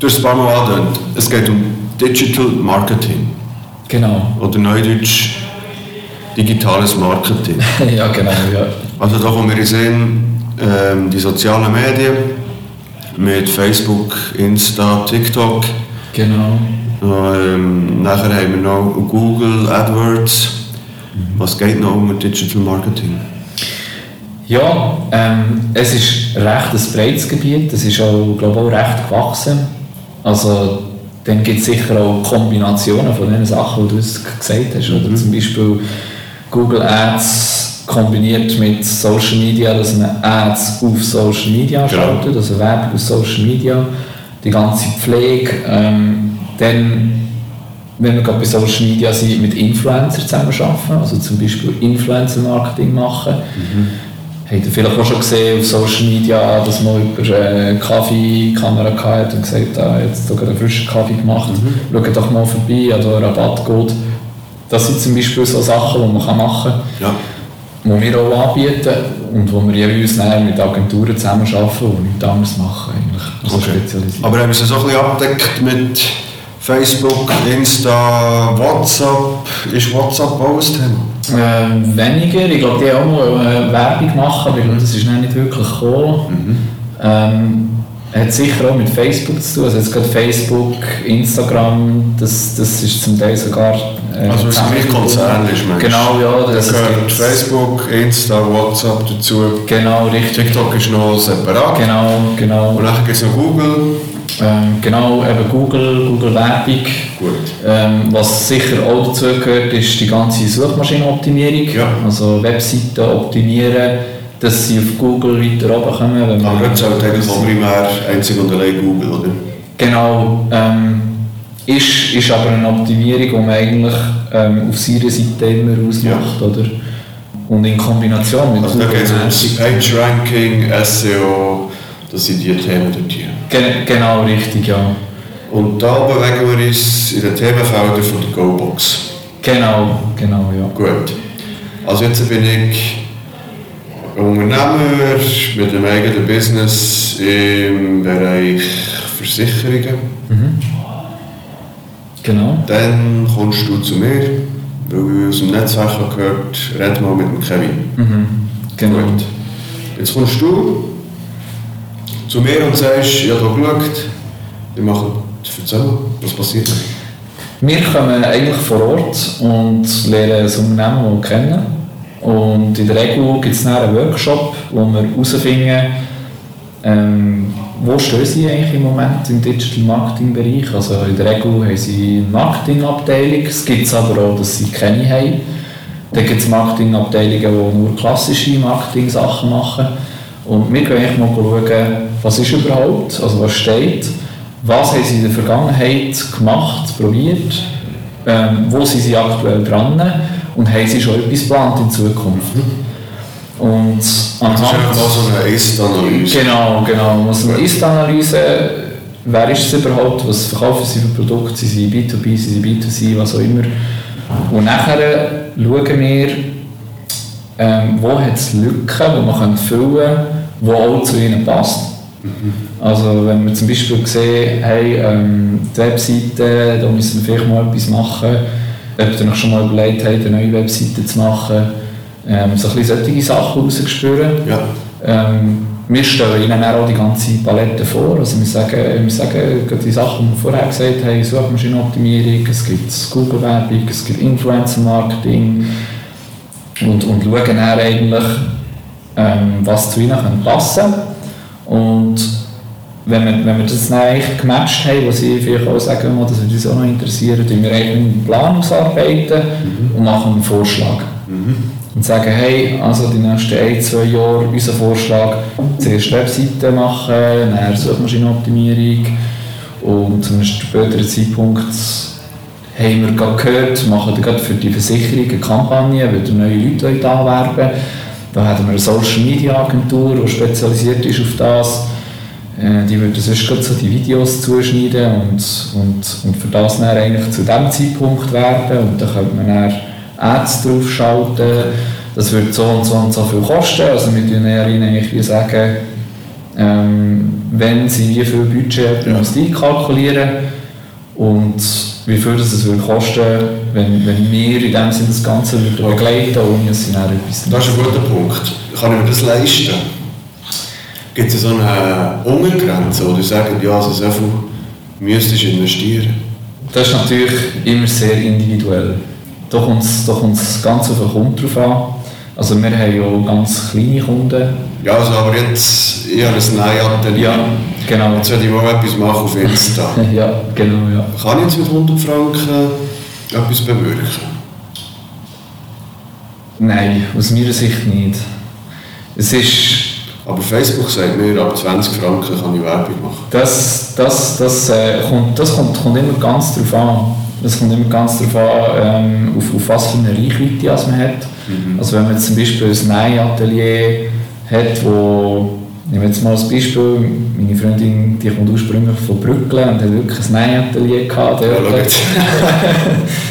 Du hast es ein paar Mal angedeutet. Es geht um Digital Marketing. Genau. Oder Neudeutsch digitales Marketing. ja, genau. Ja. Also da kommen wir sehen, ähm, die sozialen Medien mit Facebook, Insta, TikTok. Genau. Ähm, nachher haben wir noch Google, AdWords. Was geht noch um Digital Marketing? Ja, ähm, es ist recht ein breites Gebiet. Es ist auch, glaube auch recht gewachsen. Also dann gibt es sicher auch Kombinationen von den Sachen, die du gesagt hast. Oder mhm. zum Beispiel Google Ads kombiniert mit Social Media, dass man Ads auf Social Media genau. schaltet, also Werbung auf Social Media, die ganze Pflege. Ähm, dann, wenn wir gerade bei Social Media sind, mit Influencern zusammenarbeiten, also zum Beispiel Influencer-Marketing machen. Mhm Habt ihr vielleicht auch schon gesehen auf Social Media, dass man über eine Kaffeekamera hat und gesagt hat, jetzt sogar einen frischen Kaffee gemacht, mhm. schaut doch mal vorbei, an der Rabatt geht. Das sind zum Beispiel so Sachen, die man machen kann, ja. die wir auch anbieten und wo wir jeweils mit Agenturen zusammenarbeiten und nichts anderes machen. Eigentlich. Also okay. Aber haben wir es so ein bisschen abdeckt mit Facebook, Insta, WhatsApp? Ist WhatsApp auch ein Thema? Äh, weniger. Ich glaube, die haben auch mal äh, Werbung machen, aber ich glaube, das ist nicht wirklich gekommen. Mhm. Ähm, hat sicher auch mit Facebook zu tun. Also jetzt gerade Facebook, Instagram, das, das ist zum Teil sogar. Äh, also es ist nicht konzernlich, Mensch. Genau, ja. Das da gehört Facebook, Insta, WhatsApp dazu. Genau, richtig. TikTok ist noch separat. Genau, genau. Und dann gibt es noch Google. Ähm, genau, eben Google, Google Werbung. Ähm, was sicher auch dazu gehört, ist die ganze Suchmaschinenoptimierung. Ja. Also Webseiten optimieren, dass sie auf Google weiter oben kommen. Wenn Aber das zählt eigentlich auch primär einzig und allein Google, oder? Genau. Ähm, ist, ist aber eine Optimierung, die man eigentlich ähm, auf seiner Seite immer ausmacht. Ja. Oder? Und in Kombination mit also Google. Da geht es um Page Ranking, SEO, das sind die Themen dort hier. Gen genau, richtig, ja. Und da bewegen wir uns in den Themenfeldern von der GoBox. Genau, genau, ja. Gut. Also jetzt bin ich Unternehmer mit einem eigenen Business im Bereich Versicherungen. Mhm. Genau. Dann kommst du zu mir, weil ich aus dem Netzwerk gehört, red mal mit dem Kevin. Mhm. Genau. Gut. Jetzt kommst du zu mir und sagst, ich habe geschaut, wir machen, erzähl was passiert? Wir kommen eigentlich vor Ort und lernen das Unternehmen kennen. Und in der Regel gibt es einen Workshop, wo wir herausfinden, äh, Ähm, wo stehen Sie eigentlich im Moment im Digital Marketing Bereich? Also in der Regel haben Sie eine Marketingabteilung, es gibt aber auch, dass Sie keine haben. Dann gibt es Marketingabteilungen, die nur klassische Marketing-Sachen machen. Und wir können eigentlich mal schauen, was ist überhaupt, also was steht, was haben Sie in der Vergangenheit gemacht, probiert, ähm, wo sind Sie aktuell dran und haben Sie schon etwas geplant in Zukunft. Und das ist einfach so eine Ist-Analyse. Genau, genau. Also eine Ist-Analyse, wer ist es überhaupt, was verkaufen sie für Produkte, sind sie B2B, sind sie B2C, was auch immer. Und nachher schauen wir, ähm, wo hat es Lücken, die man füllen kann, die auch zu ihnen passt. Mhm. Also wenn wir zum Beispiel sehen, hey, ähm, die Webseite, da müssen wir vielleicht mal etwas machen, ob ihr euch schon mal überlegt habt, eine neue Webseite zu machen, ähm, so ein bisschen solche Sachen rausgespürt. Ja. Ähm, wir stellen ihnen auch die ganze Palette vor. Also wir sagen, wir sagen die Sachen, die wir vorher gesagt haben, Suchmaschinenoptimierung, es gibt Google-Werbung, es gibt Influencer-Marketing und, und schauen dann eigentlich, ähm, was zu ihnen passen kann. Und wenn wir, wenn wir das dann eigentlich gematcht haben, was sie vielleicht auch sagen, würde uns auch noch interessieren, tun wir eigentlich einen Plan ausarbeiten mhm. und machen einen Vorschlag. Mhm und sagen, hey, also die nächsten ein, zwei Jahre unser Vorschlag, zuerst Webseite machen, dann Suchmaschinenoptimierung und zu einem späteren Zeitpunkt haben wir gerade gehört, machen wir gerade für die Versicherung eine Kampagne, weil neue Leute anwerben Da haben wir eine Social Media Agentur, die spezialisiert ist auf das. Äh, die würden sonst gerade so die Videos zuschneiden und, und, und für das dann eigentlich zu diesem Zeitpunkt werben und dann könnte man dann Ads draufschalten. Das wird so und so und so viel kosten. Also wir tun eigentlich wie sagen, ähm, wenn sie wie viel Budget ja. einkalkulieren und wie viel das es würde kosten, wenn, wenn wir in dem Sinne das Ganze begleiten ohne dass sie dann etwas Das ist ein guter Punkt. Kann ich mir das leisten? Gibt es so eine Untergrenze, wo du sagst, ja, also so viel müsstest du investieren? Das ist natürlich immer sehr individuell. Da kommt es ganz auf den Kunden drauf an. Also wir haben ja ganz kleine Kunden. Ja, also aber jetzt, ich habe ein Nähatelier. Ja, genau. Jetzt werde ich mal etwas machen auf Insta. ja, genau, ja. Kann ich jetzt mit 100 Franken etwas bewirken? Nein, aus meiner Sicht nicht. Es ist... Aber Facebook sagt mir, ab 20 Franken kann ich Werbung machen. Das, das, das, äh, kommt, das kommt, kommt immer ganz darauf an. Es kommt immer ganz darauf an, ähm, auf, auf was für eine Reichweite man hat. Mhm. Also wenn man zum Beispiel ein Nähatelier hat, wo wir jetzt mal als Beispiel, meine Freundin die kommt ursprünglich von Brücken und hat wirklich ein Nähatelier gehabt. Ja, ein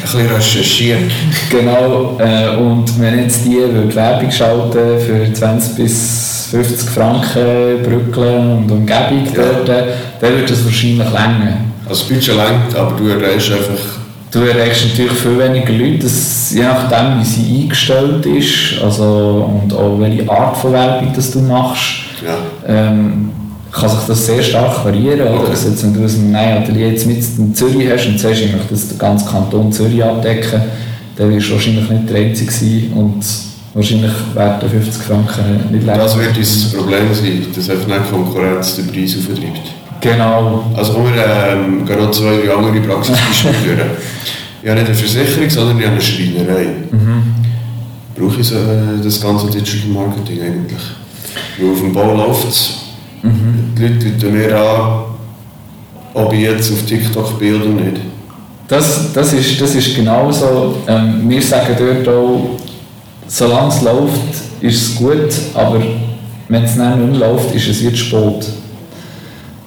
bisschen recherchiert. Genau, äh, und wenn jetzt die würde Werbung schalten für 20 bis 50 Franken Brücken und Umgebung ja. dort, dann würde das wahrscheinlich länger. Also das Budget längt, aber du erreichst einfach... Du erreichst natürlich viel weniger Leute, das, je nachdem wie sie eingestellt ist also, und auch welche Art von Werbung das du machst, ja. ähm, kann sich das sehr stark variieren. Okay. Also jetzt, wenn du ein Atelier jetzt mit in Zürich hast und sagst, ich möchte das den ganzen Kanton Zürich abdecken, dann wirst du wahrscheinlich nicht der Einzige sein und wahrscheinlich werden 50 Franken nicht länger. Das wird das Problem sein, dass einfach nicht Konkurrenz den Preis auftreibt. Genau. Also wir ähm, gerade zwei, drei andere Praxisbeispiele führen. Ich habe nicht eine Versicherung, sondern ich habe eine Schreinerei. Mhm. Brauche ich so, äh, das ganze Digital Marketing eigentlich? Weil auf dem Bau läuft es. Mhm. Die Leute rufen mir an, ob ich jetzt auf TikTok bin oder nicht. Das, das, ist, das ist genau so. Ähm, wir sagen dort auch, solange es läuft, ist es gut, aber wenn es nicht mehr läuft, ist es jetzt spät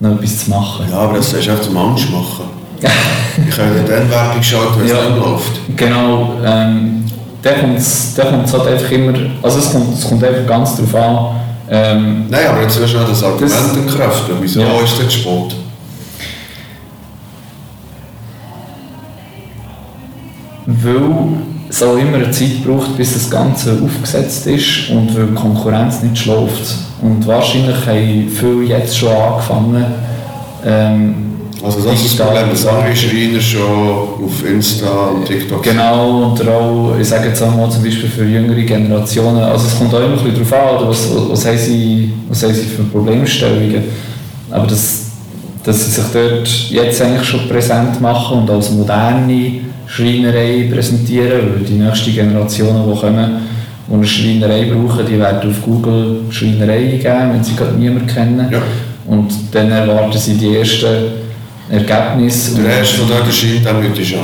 noch etwas zu machen. Ja, aber das ist auch zum Angst machen. ich habe dann Werbung geschaut, wenn es ja, nicht läuft. Genau. Ähm, da kommt es halt einfach immer, also es kommt, es kommt einfach ganz darauf an. Ähm, Nein, aber jetzt hast du noch das Argument das, in Kraft. Wieso ja. ist das Sport? Weil es auch immer eine Zeit braucht, bis das Ganze aufgesetzt ist und weil die Konkurrenz nicht schläft. Und wahrscheinlich haben viele jetzt schon angefangen, ähm, Also das ist das Problem, dass andere Schreiner schon auf Insta und TikTok Genau, und auch, ich sage jetzt einmal zum Beispiel für jüngere Generationen, also es kommt auch immer ein bisschen darauf an, was, was, haben sie, was haben sie für Problemstellungen. Aber das, dass sie sich dort jetzt eigentlich schon präsent machen und als moderne Schreinerei präsentieren, weil die nächsten Generationen, die kommen, die eine Schreinerei brauchen, die werden auf Google Schreinerei eingeben, wenn sie gerade niemanden kennen. Ja. Und dann erwarten sie die ersten Ergebnisse. Der erste, der dort erscheint, der wird schon.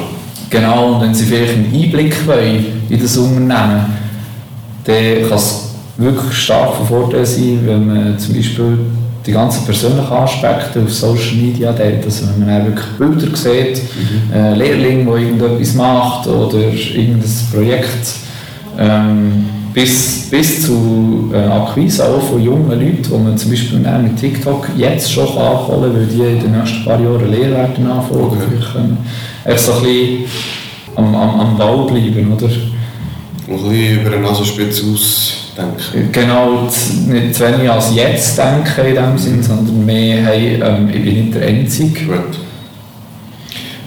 Genau, und wenn Sie vielleicht einen Einblick wollen in das Unternehmen, dann kann es wirklich stark von Vorteil sein, wenn man zum Beispiel die ganzen persönlichen Aspekte auf Social Media hat, also wenn man wirklich Bilder sieht, mhm. äh, Lehrling, der irgendetwas macht oder irgendein Projekt, ähm, bis, bis zu äh, Akquise auch von jungen Leuten, die man zum Beispiel mit TikTok jetzt schon anholen kann, weil die in den nächsten paar Jahren Lehre werden anfangen. Okay. Können einfach so ein bisschen am, am, am Ball bleiben, oder? Ein bisschen über eine Nasenspitze ausdenken. Genau, nicht zu wenig als jetzt denken in dem Sinn, sondern mehr, hey, ähm, ich bin nicht der Einzige. Gut.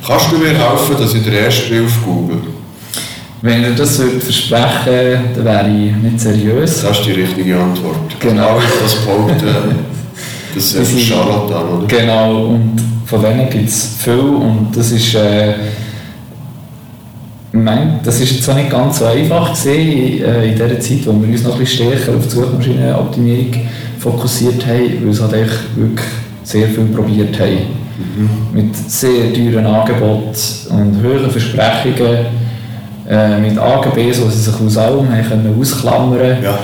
Kannst du mir helfen, dass ich den ersten auf Google? Wenn ihr das versprechen dann wäre ich nicht seriös. Das ist die richtige Antwort. Genau. Das behaupten, das ist ein Charlatan, oder? Genau, und von denen gibt es viel und das ist... Äh, Nein, das ist jetzt auch nicht ganz so einfach gesehen äh, in der Zeit, wo wir uns noch ein bisschen stärker auf die Suchmaschinenoptimierung fokussiert haben, weil es halt wirklich sehr viel probiert haben. Mhm. Mit sehr teuren Angeboten und hohen Versprechungen äh, mit AGBs, wo sie sich aus allem haben können ausklammern ja.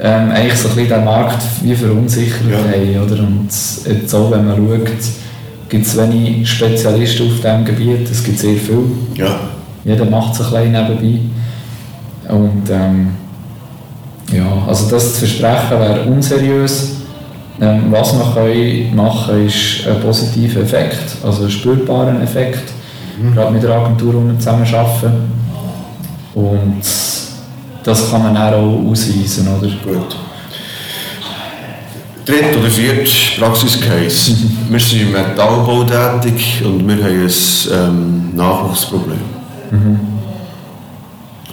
ähm, eigentlich so ein bisschen den Markt wie verunsichert ja. haben. Oder? Und jetzt auch, wenn man schaut, gibt es wenig Spezialisten auf diesem Gebiet, es gibt sehr viel. Ja. Jeder macht es ein bisschen nebenbei. Und ähm, ja, also das zu versprechen wäre unseriös. Ähm, was man können machen ist ein positiver Effekt, also einen spürbaren Effekt. Mhm. Gerade mit der Agentur, wo wir zusammen arbeiten und das kann man auch ausweisen, oder? Gut. Dritt oder viert Praxiscase. wir sind im Metallbau tätig und wir haben ein ähm, Nachwuchsproblem. Mhm.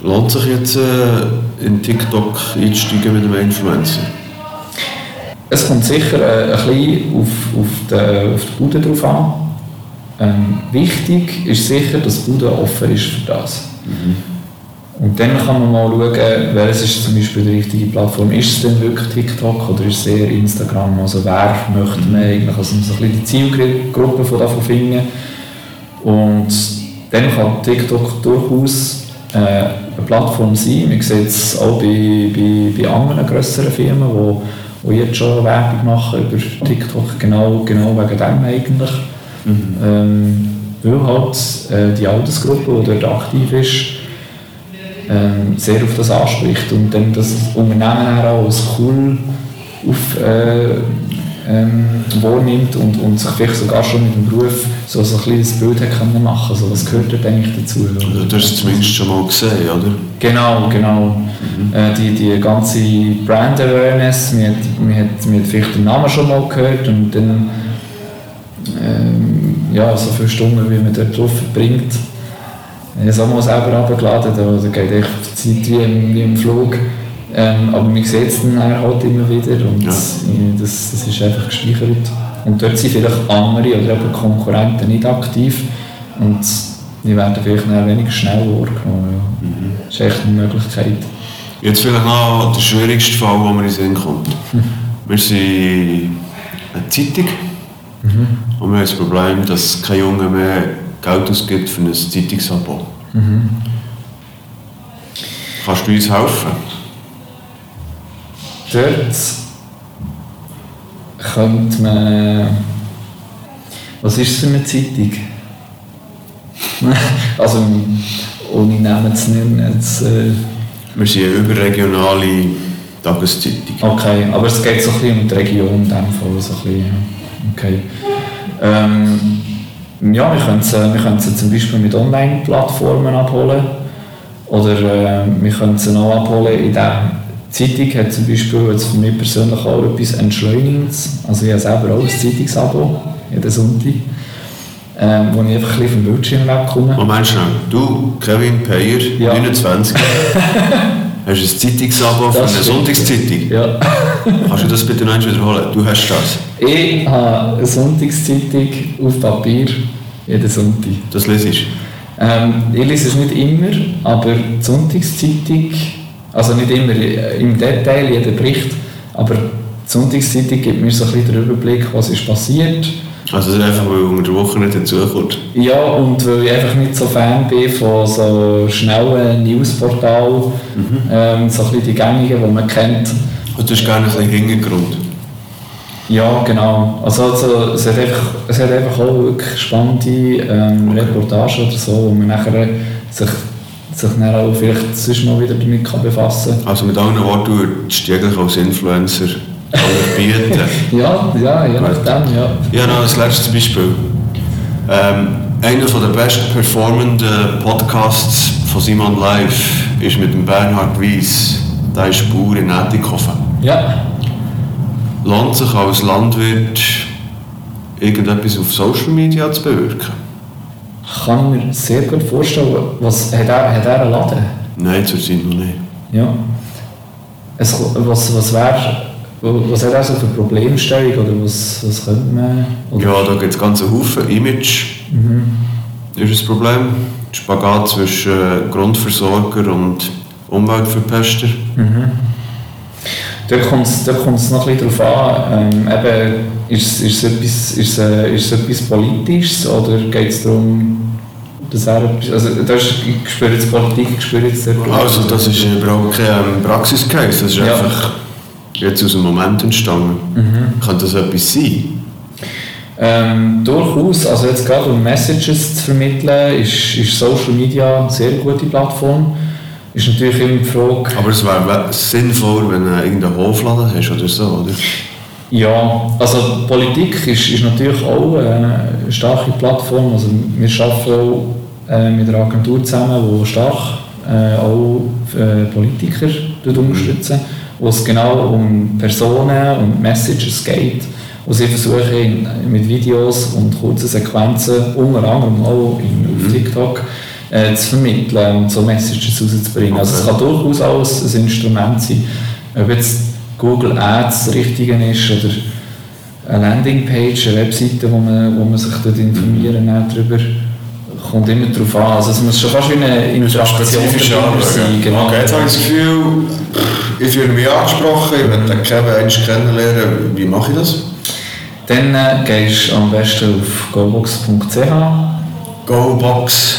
Lohnt sich jetzt äh, in TikTok einzusteigen mit einem Influencer? Es kommt sicher äh, ein bisschen auf, auf, die, auf die Bude drauf an. Ähm, wichtig ist sicher, dass die Bude offen ist für das. Mhm. Und dann kann man mal schauen, welches ist zum Beispiel die richtige Plattform. Ist es denn wirklich TikTok oder ist es eher Instagram? Also wer möchte man eigentlich, also so ein bisschen die Zielgruppe von davon finden. Und dann kann TikTok durchaus äh, eine Plattform sein. Man sieht es auch bei, bei, bei anderen grösseren Firmen, die, die jetzt schon Werbung machen über TikTok, genau, genau wegen dem eigentlich. Mhm. Ähm, weil halt äh, die Altersgruppe, die dort aktiv ist, ähm, sehr auf das anspricht und dann das Unternehmen auch als cool auf, äh, ähm, wahrnimmt und, und sich vielleicht sogar schon mit dem Beruf so, so ein kleines Bild hat können machen also was gehört dort eigentlich dazu? Oder? Du hast es zumindest schon mal gesehen, oder? Genau, genau. Mhm. Äh, die, die ganze Brand Awareness, man hat, man, hat, man hat vielleicht den Namen schon mal gehört und dann ähm, ja, so viele Stunden, wie man dort drauf verbringt, ich habe es auch mal selber runtergeladen, da, da geht echt die Zeit wie im, wie im Flug. Ähm, aber man sieht es dann halt immer wieder und ja. das, das ist einfach gespeichert. Und dort sind vielleicht andere oder eben Konkurrenten nicht aktiv und die werden vielleicht weniger schnell wahrgenommen. Ja. Mhm. Das ist echt eine Möglichkeit. Jetzt vielleicht noch der schwierigste Fall, der mir in den Sinn kommt. Hm. Wir sind eine Zeitung mhm. und wir haben das Problem, dass kein Junge mehr Geld ausgibt für ein Zeitungsabo. Mhm. Kannst du uns helfen? Dort könnte man. Was ist es für eine Zeitung? also, ohne Namen zu nennen. Jetzt, äh Wir sind eine überregionale Tageszeitung. Okay, aber es geht so ein bisschen um die Region in dem Fall. So ein bisschen, okay. Ähm, ja, wir können sie, wir können sie zum Beispiel mit Online-Plattformen abholen. Oder äh, wir können sie auch abholen in der Zeitung hat zum Beispiel jetzt für mich persönlich auch etwas Entschleunigendes. Also ich habe selber auch ein Zeitungsabo, jeden Sonntag. ähm, wo ich einfach ein bisschen vom Bildschirm wegkomme. Moment schnell. Du, Kevin Peyer, Ja. 29, hast ein Zeitungsabo für Das eine stimmt. Sonntagszeitung. Ja. Kannst du das bitte noch einmal wiederholen? Du hast das. Ich habe eine Sonntagszeitung auf Papier jeden Sonntag. Das lese ich. Ähm, ich lese es nicht immer, aber die Sonntagszeitung, also nicht immer äh, im Detail, jeder Bericht, aber die Sonntagszeitung gibt mir so ein bisschen den Überblick, was ist passiert. Also das ist einfach, weil unter der Woche nicht dazukommt. Ja, und weil ich einfach nicht so Fan bin von so schnellen Newsportalen, ähm, so ein bisschen die gängigen, die man kennt. Und du hast gerne ein bisschen Hintergrund. Ja, genau. Also, also es, hat einfach, es hat einfach auch wirklich spannende ähm, Reportagen oder so, wo man nachher sich, sich dann auch vielleicht sonst mal wieder damit kann befassen Also mit anderen Worten, du würdest dich eigentlich als Influencer bieten. Ja, ja, je nachdem, ja. Ja, noch ein letztes Beispiel. Ähm, einer der best performenden Podcasts von Simon Live ist mit dem Bernhard Weiss. Der ist Bauer in Ettikhofen. Ja, Lohnt sich als Landwirt irgendetwas auf Social Media zu bewirken? Kann mir sehr gut vorstellen. Was, hat, er, hat er einen Laden? Nein, zurzeit noch nicht. Ja. Es, was, was wäre... Was hat er so für Problemstellung oder was, was könnte man... Oder, Ja, da gibt es ganz Haufen. Image ist ein Problem. Spagat zwischen äh, Grundversorger und Umweltverpester. Da kommt es da kommt's noch ein bisschen darauf an, ähm, eben, ist, es- ist, es etwas, ist, äh, ist es etwas Politisches oder geht es darum, dass er etwas, also da ist, ich spüre jetzt Politik, ich spüre jetzt dort Also das ist überhaupt kein Praxiscase, das ist Ja. einfach jetzt aus dem Moment entstanden. Kann das etwas sein? Ähm, durchaus, also jetzt gerade um Messages zu vermitteln, ist, ist Social Media eine sehr gute Plattform. Ist natürlich immer die Frage, Aber es wäre sinnvoll, wenn du irgendeinen Hofladen hast oder so, oder? Ja, also Politik ist, ist natürlich auch eine starke Plattform. Also wir arbeiten auch äh, mit einer Agentur zusammen, die stark äh, auch äh, Politiker tut unterstützen, wo es genau um Personen und Messages geht, wo sie versuchen mit Videos und kurzen Sequenzen, unter anderem auch in, auf TikTok, äh, zu vermitteln und so Messages rauszubringen. Also es kann durchaus auch ein Instrument sein, ob jetzt Google Ads das Richtige ist oder eine Landingpage, eine Webseite, wo man, wo man sich dort informieren kann darüber, kommt immer darauf an. Also es muss schon fast wie eine Interaktion sein. Genau. Okay, jetzt habe ich das Gefühl, ich fühle mich angesprochen, ich möchte Kevin einmal kennenlernen. Wie mache ich das? Dann äh, gehst du am besten auf gobox.ch Gobox,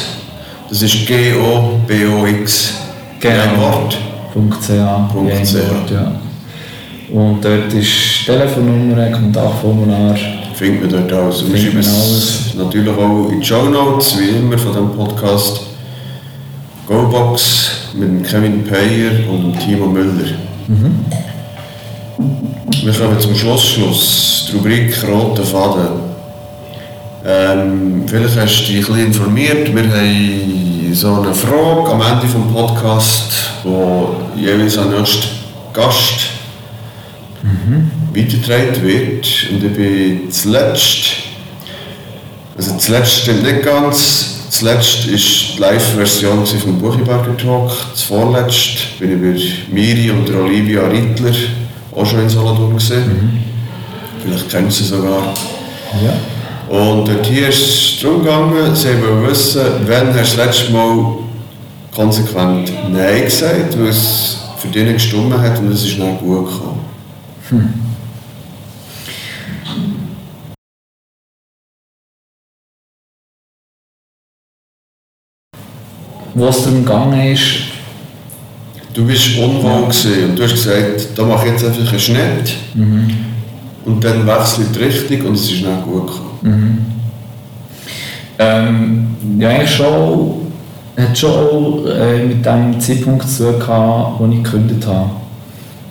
das ist G-O-B-O-X. Genau. Wort. .ch, .ch. Ja. Und dort ist Telefonnummer, Kontaktformular. Findet man dort alles. Wir Findet schreiben es natürlich auch in die Show Notes, wie immer von diesem Podcast. Gobox mit Kevin Peyer und Timo Müller. Wir kommen zum Schluss, Schluss. Die Rubrik Roter Faden. Ähm, vielleicht hast du dich ein bisschen informiert. Wir haben so eine Frage am Ende des Podcasts, wo jeweils an den nächsten Gast weitergetragen wird. Und ich bin zuletzt, also zuletzt stimmt nicht ganz, zuletzt war die Live-Version vom Buchiberger Talk, zuvorletzt bin ich bei Miri und Olivia Rittler auch schon in Solothurn gesehen. Vielleicht kennst du sie sogar. Ja. Und dort hier ist es darum gegangen, sie wollen wissen, wann hast du das letzte Mal konsequent Nein gesagt, weil es für dich nicht gestimmt hat und es ist nicht gut gekommen. Wo es darum gegangen ist, Du bist unwohl gewesen und du hast gesagt, da mache ich jetzt einfach einen Schnitt und dann wechsle ich die Richtung und es ist nicht gut gekommen. Ähm, ja, eigentlich schon, hat schon äh, mit dem Zeitpunkt zu tun wo ich gekündigt habe.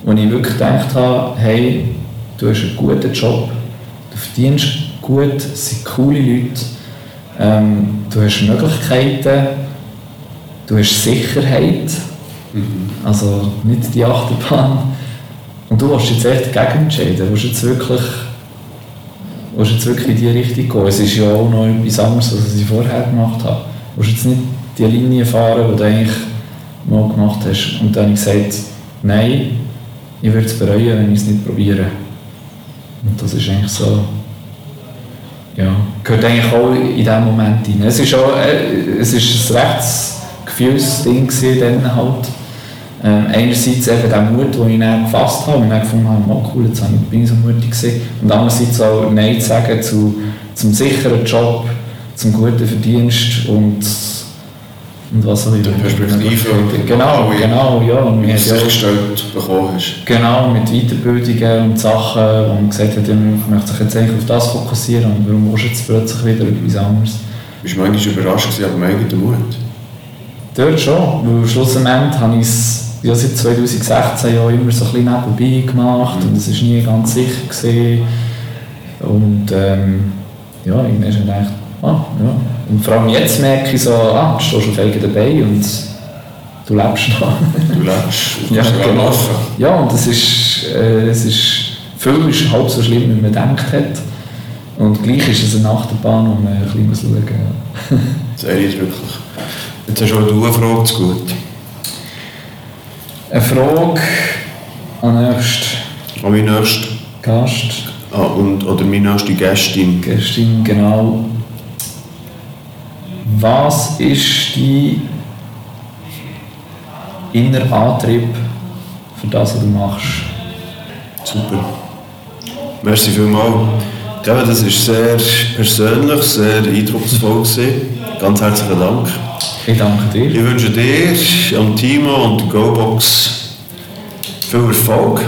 Wo ich wirklich gedacht habe, hey, du hast einen guten Job, du verdienst gut, es sind coole Leute, ähm, du hast Möglichkeiten, du hast Sicherheit, also nicht die Achterbahn. Und du willst jetzt echt dagegen entscheiden, du willst jetzt wirklich willst jetzt wirklich in diese Richtung gehen? Es ist ja auch noch etwas anderes, als ich vorher gemacht habe. Willst du jetzt nicht die Linie fahren, die du eigentlich mal gemacht hast? Und dann habe ich gesagt, nein, ich würde es bereuen, wenn ich es nicht probiere. Und das ist eigentlich so, ja, gehört eigentlich auch in diesem Moment rein. Es ist auch, äh, es ist ein Rechtsgefühlsding dann halt. Ähm, einerseits eben der Mut, den ich dann gefasst habe und dann gefunden habe, oh cool, jetzt bin ich so mutig gewesen. Und andererseits auch Nein zu sagen zu, zum sicheren Job, zum guten Verdienst und, und was auch immer. Die Perspektive. Genau, genau, ja. Und Wie du sichergestellt bekommen hast. Genau, mit Weiterbildungen und Sachen, wo man gesagt hat, man möchte sich jetzt eigentlich auf das fokussieren und warum willst du jetzt plötzlich wieder etwas anderes? Bist du manchmal überrascht gewesen, aber dem eigenen Mut? Dort schon, weil schlussendlich habe ich es ja, seit 2016 ja immer so ein bisschen nebenbei gemacht und es war nie ganz sicher. Gewesen. Und ähm, ja, irgendwann habe ich gedacht, ah, ja. Und vor allem jetzt merke ich so, ah, du stehst auf eigenen Beinen und du lebst noch. Du lebst, du Ja, genau. machen. Ja, und es ist, äh, es ist, viel ist halb so schlimm, wie man gedacht hat. Und gleich ist es eine Achterbahn, wo man ein bisschen schauen muss. Das ist wirklich. Jetzt hast du auch du eine Frage zu gut. Eine Frage an nächsten An meinen nächsten, Gast, ah, und, oder meine nächste Gästin. Kerstin, genau. Was ist dein innerer Antrieb für das, was du machst? Super. Merci vielmals. Das war sehr persönlich, sehr eindrucksvoll. Ganz herzlichen Dank. Ich danke dir. Ich wünsche dir, am Timo und GoBox viel Erfolg.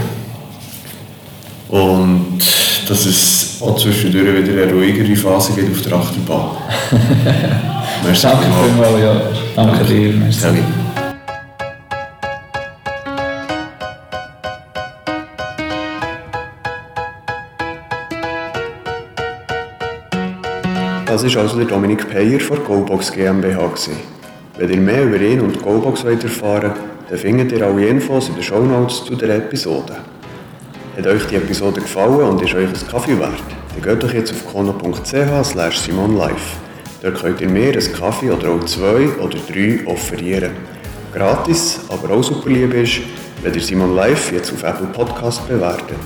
Und dass es auch zwischendurch wieder eine ruhigere Phase gibt auf der Achterbahn. Merci Danke vielmals. ja. Danke dir. Merci. Salut. Das war also der Dominik Peyer von GoBox GmbH. Wenn ihr mehr über ihn und GoBox wollt erfahren dann findet ihr alle Infos in den Shownotes zu der Episode. Hat euch die Episode gefallen und ist euch ein Kaffee wert, dann geht doch jetzt auf kono.ch slash simonlife. Dort könnt ihr mir einen Kaffee oder auch zwei oder drei offerieren. Gratis, aber auch super lieb ist, wenn ihr Simon Live jetzt auf Apple Podcast bewertet.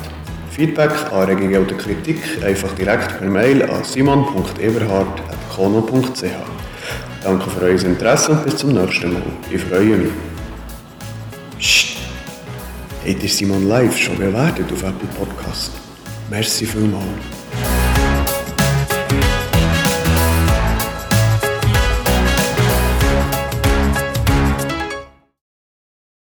Feedback, Anregungen oder Kritik einfach direkt per Mail an simon.eberhard.kono.ch. Danke für euer Interesse und bis zum nächsten Mal. Ich freue mich. Psst. Ihr Simon Live schon bewertet auf Apple Podcast? Merci vielmals.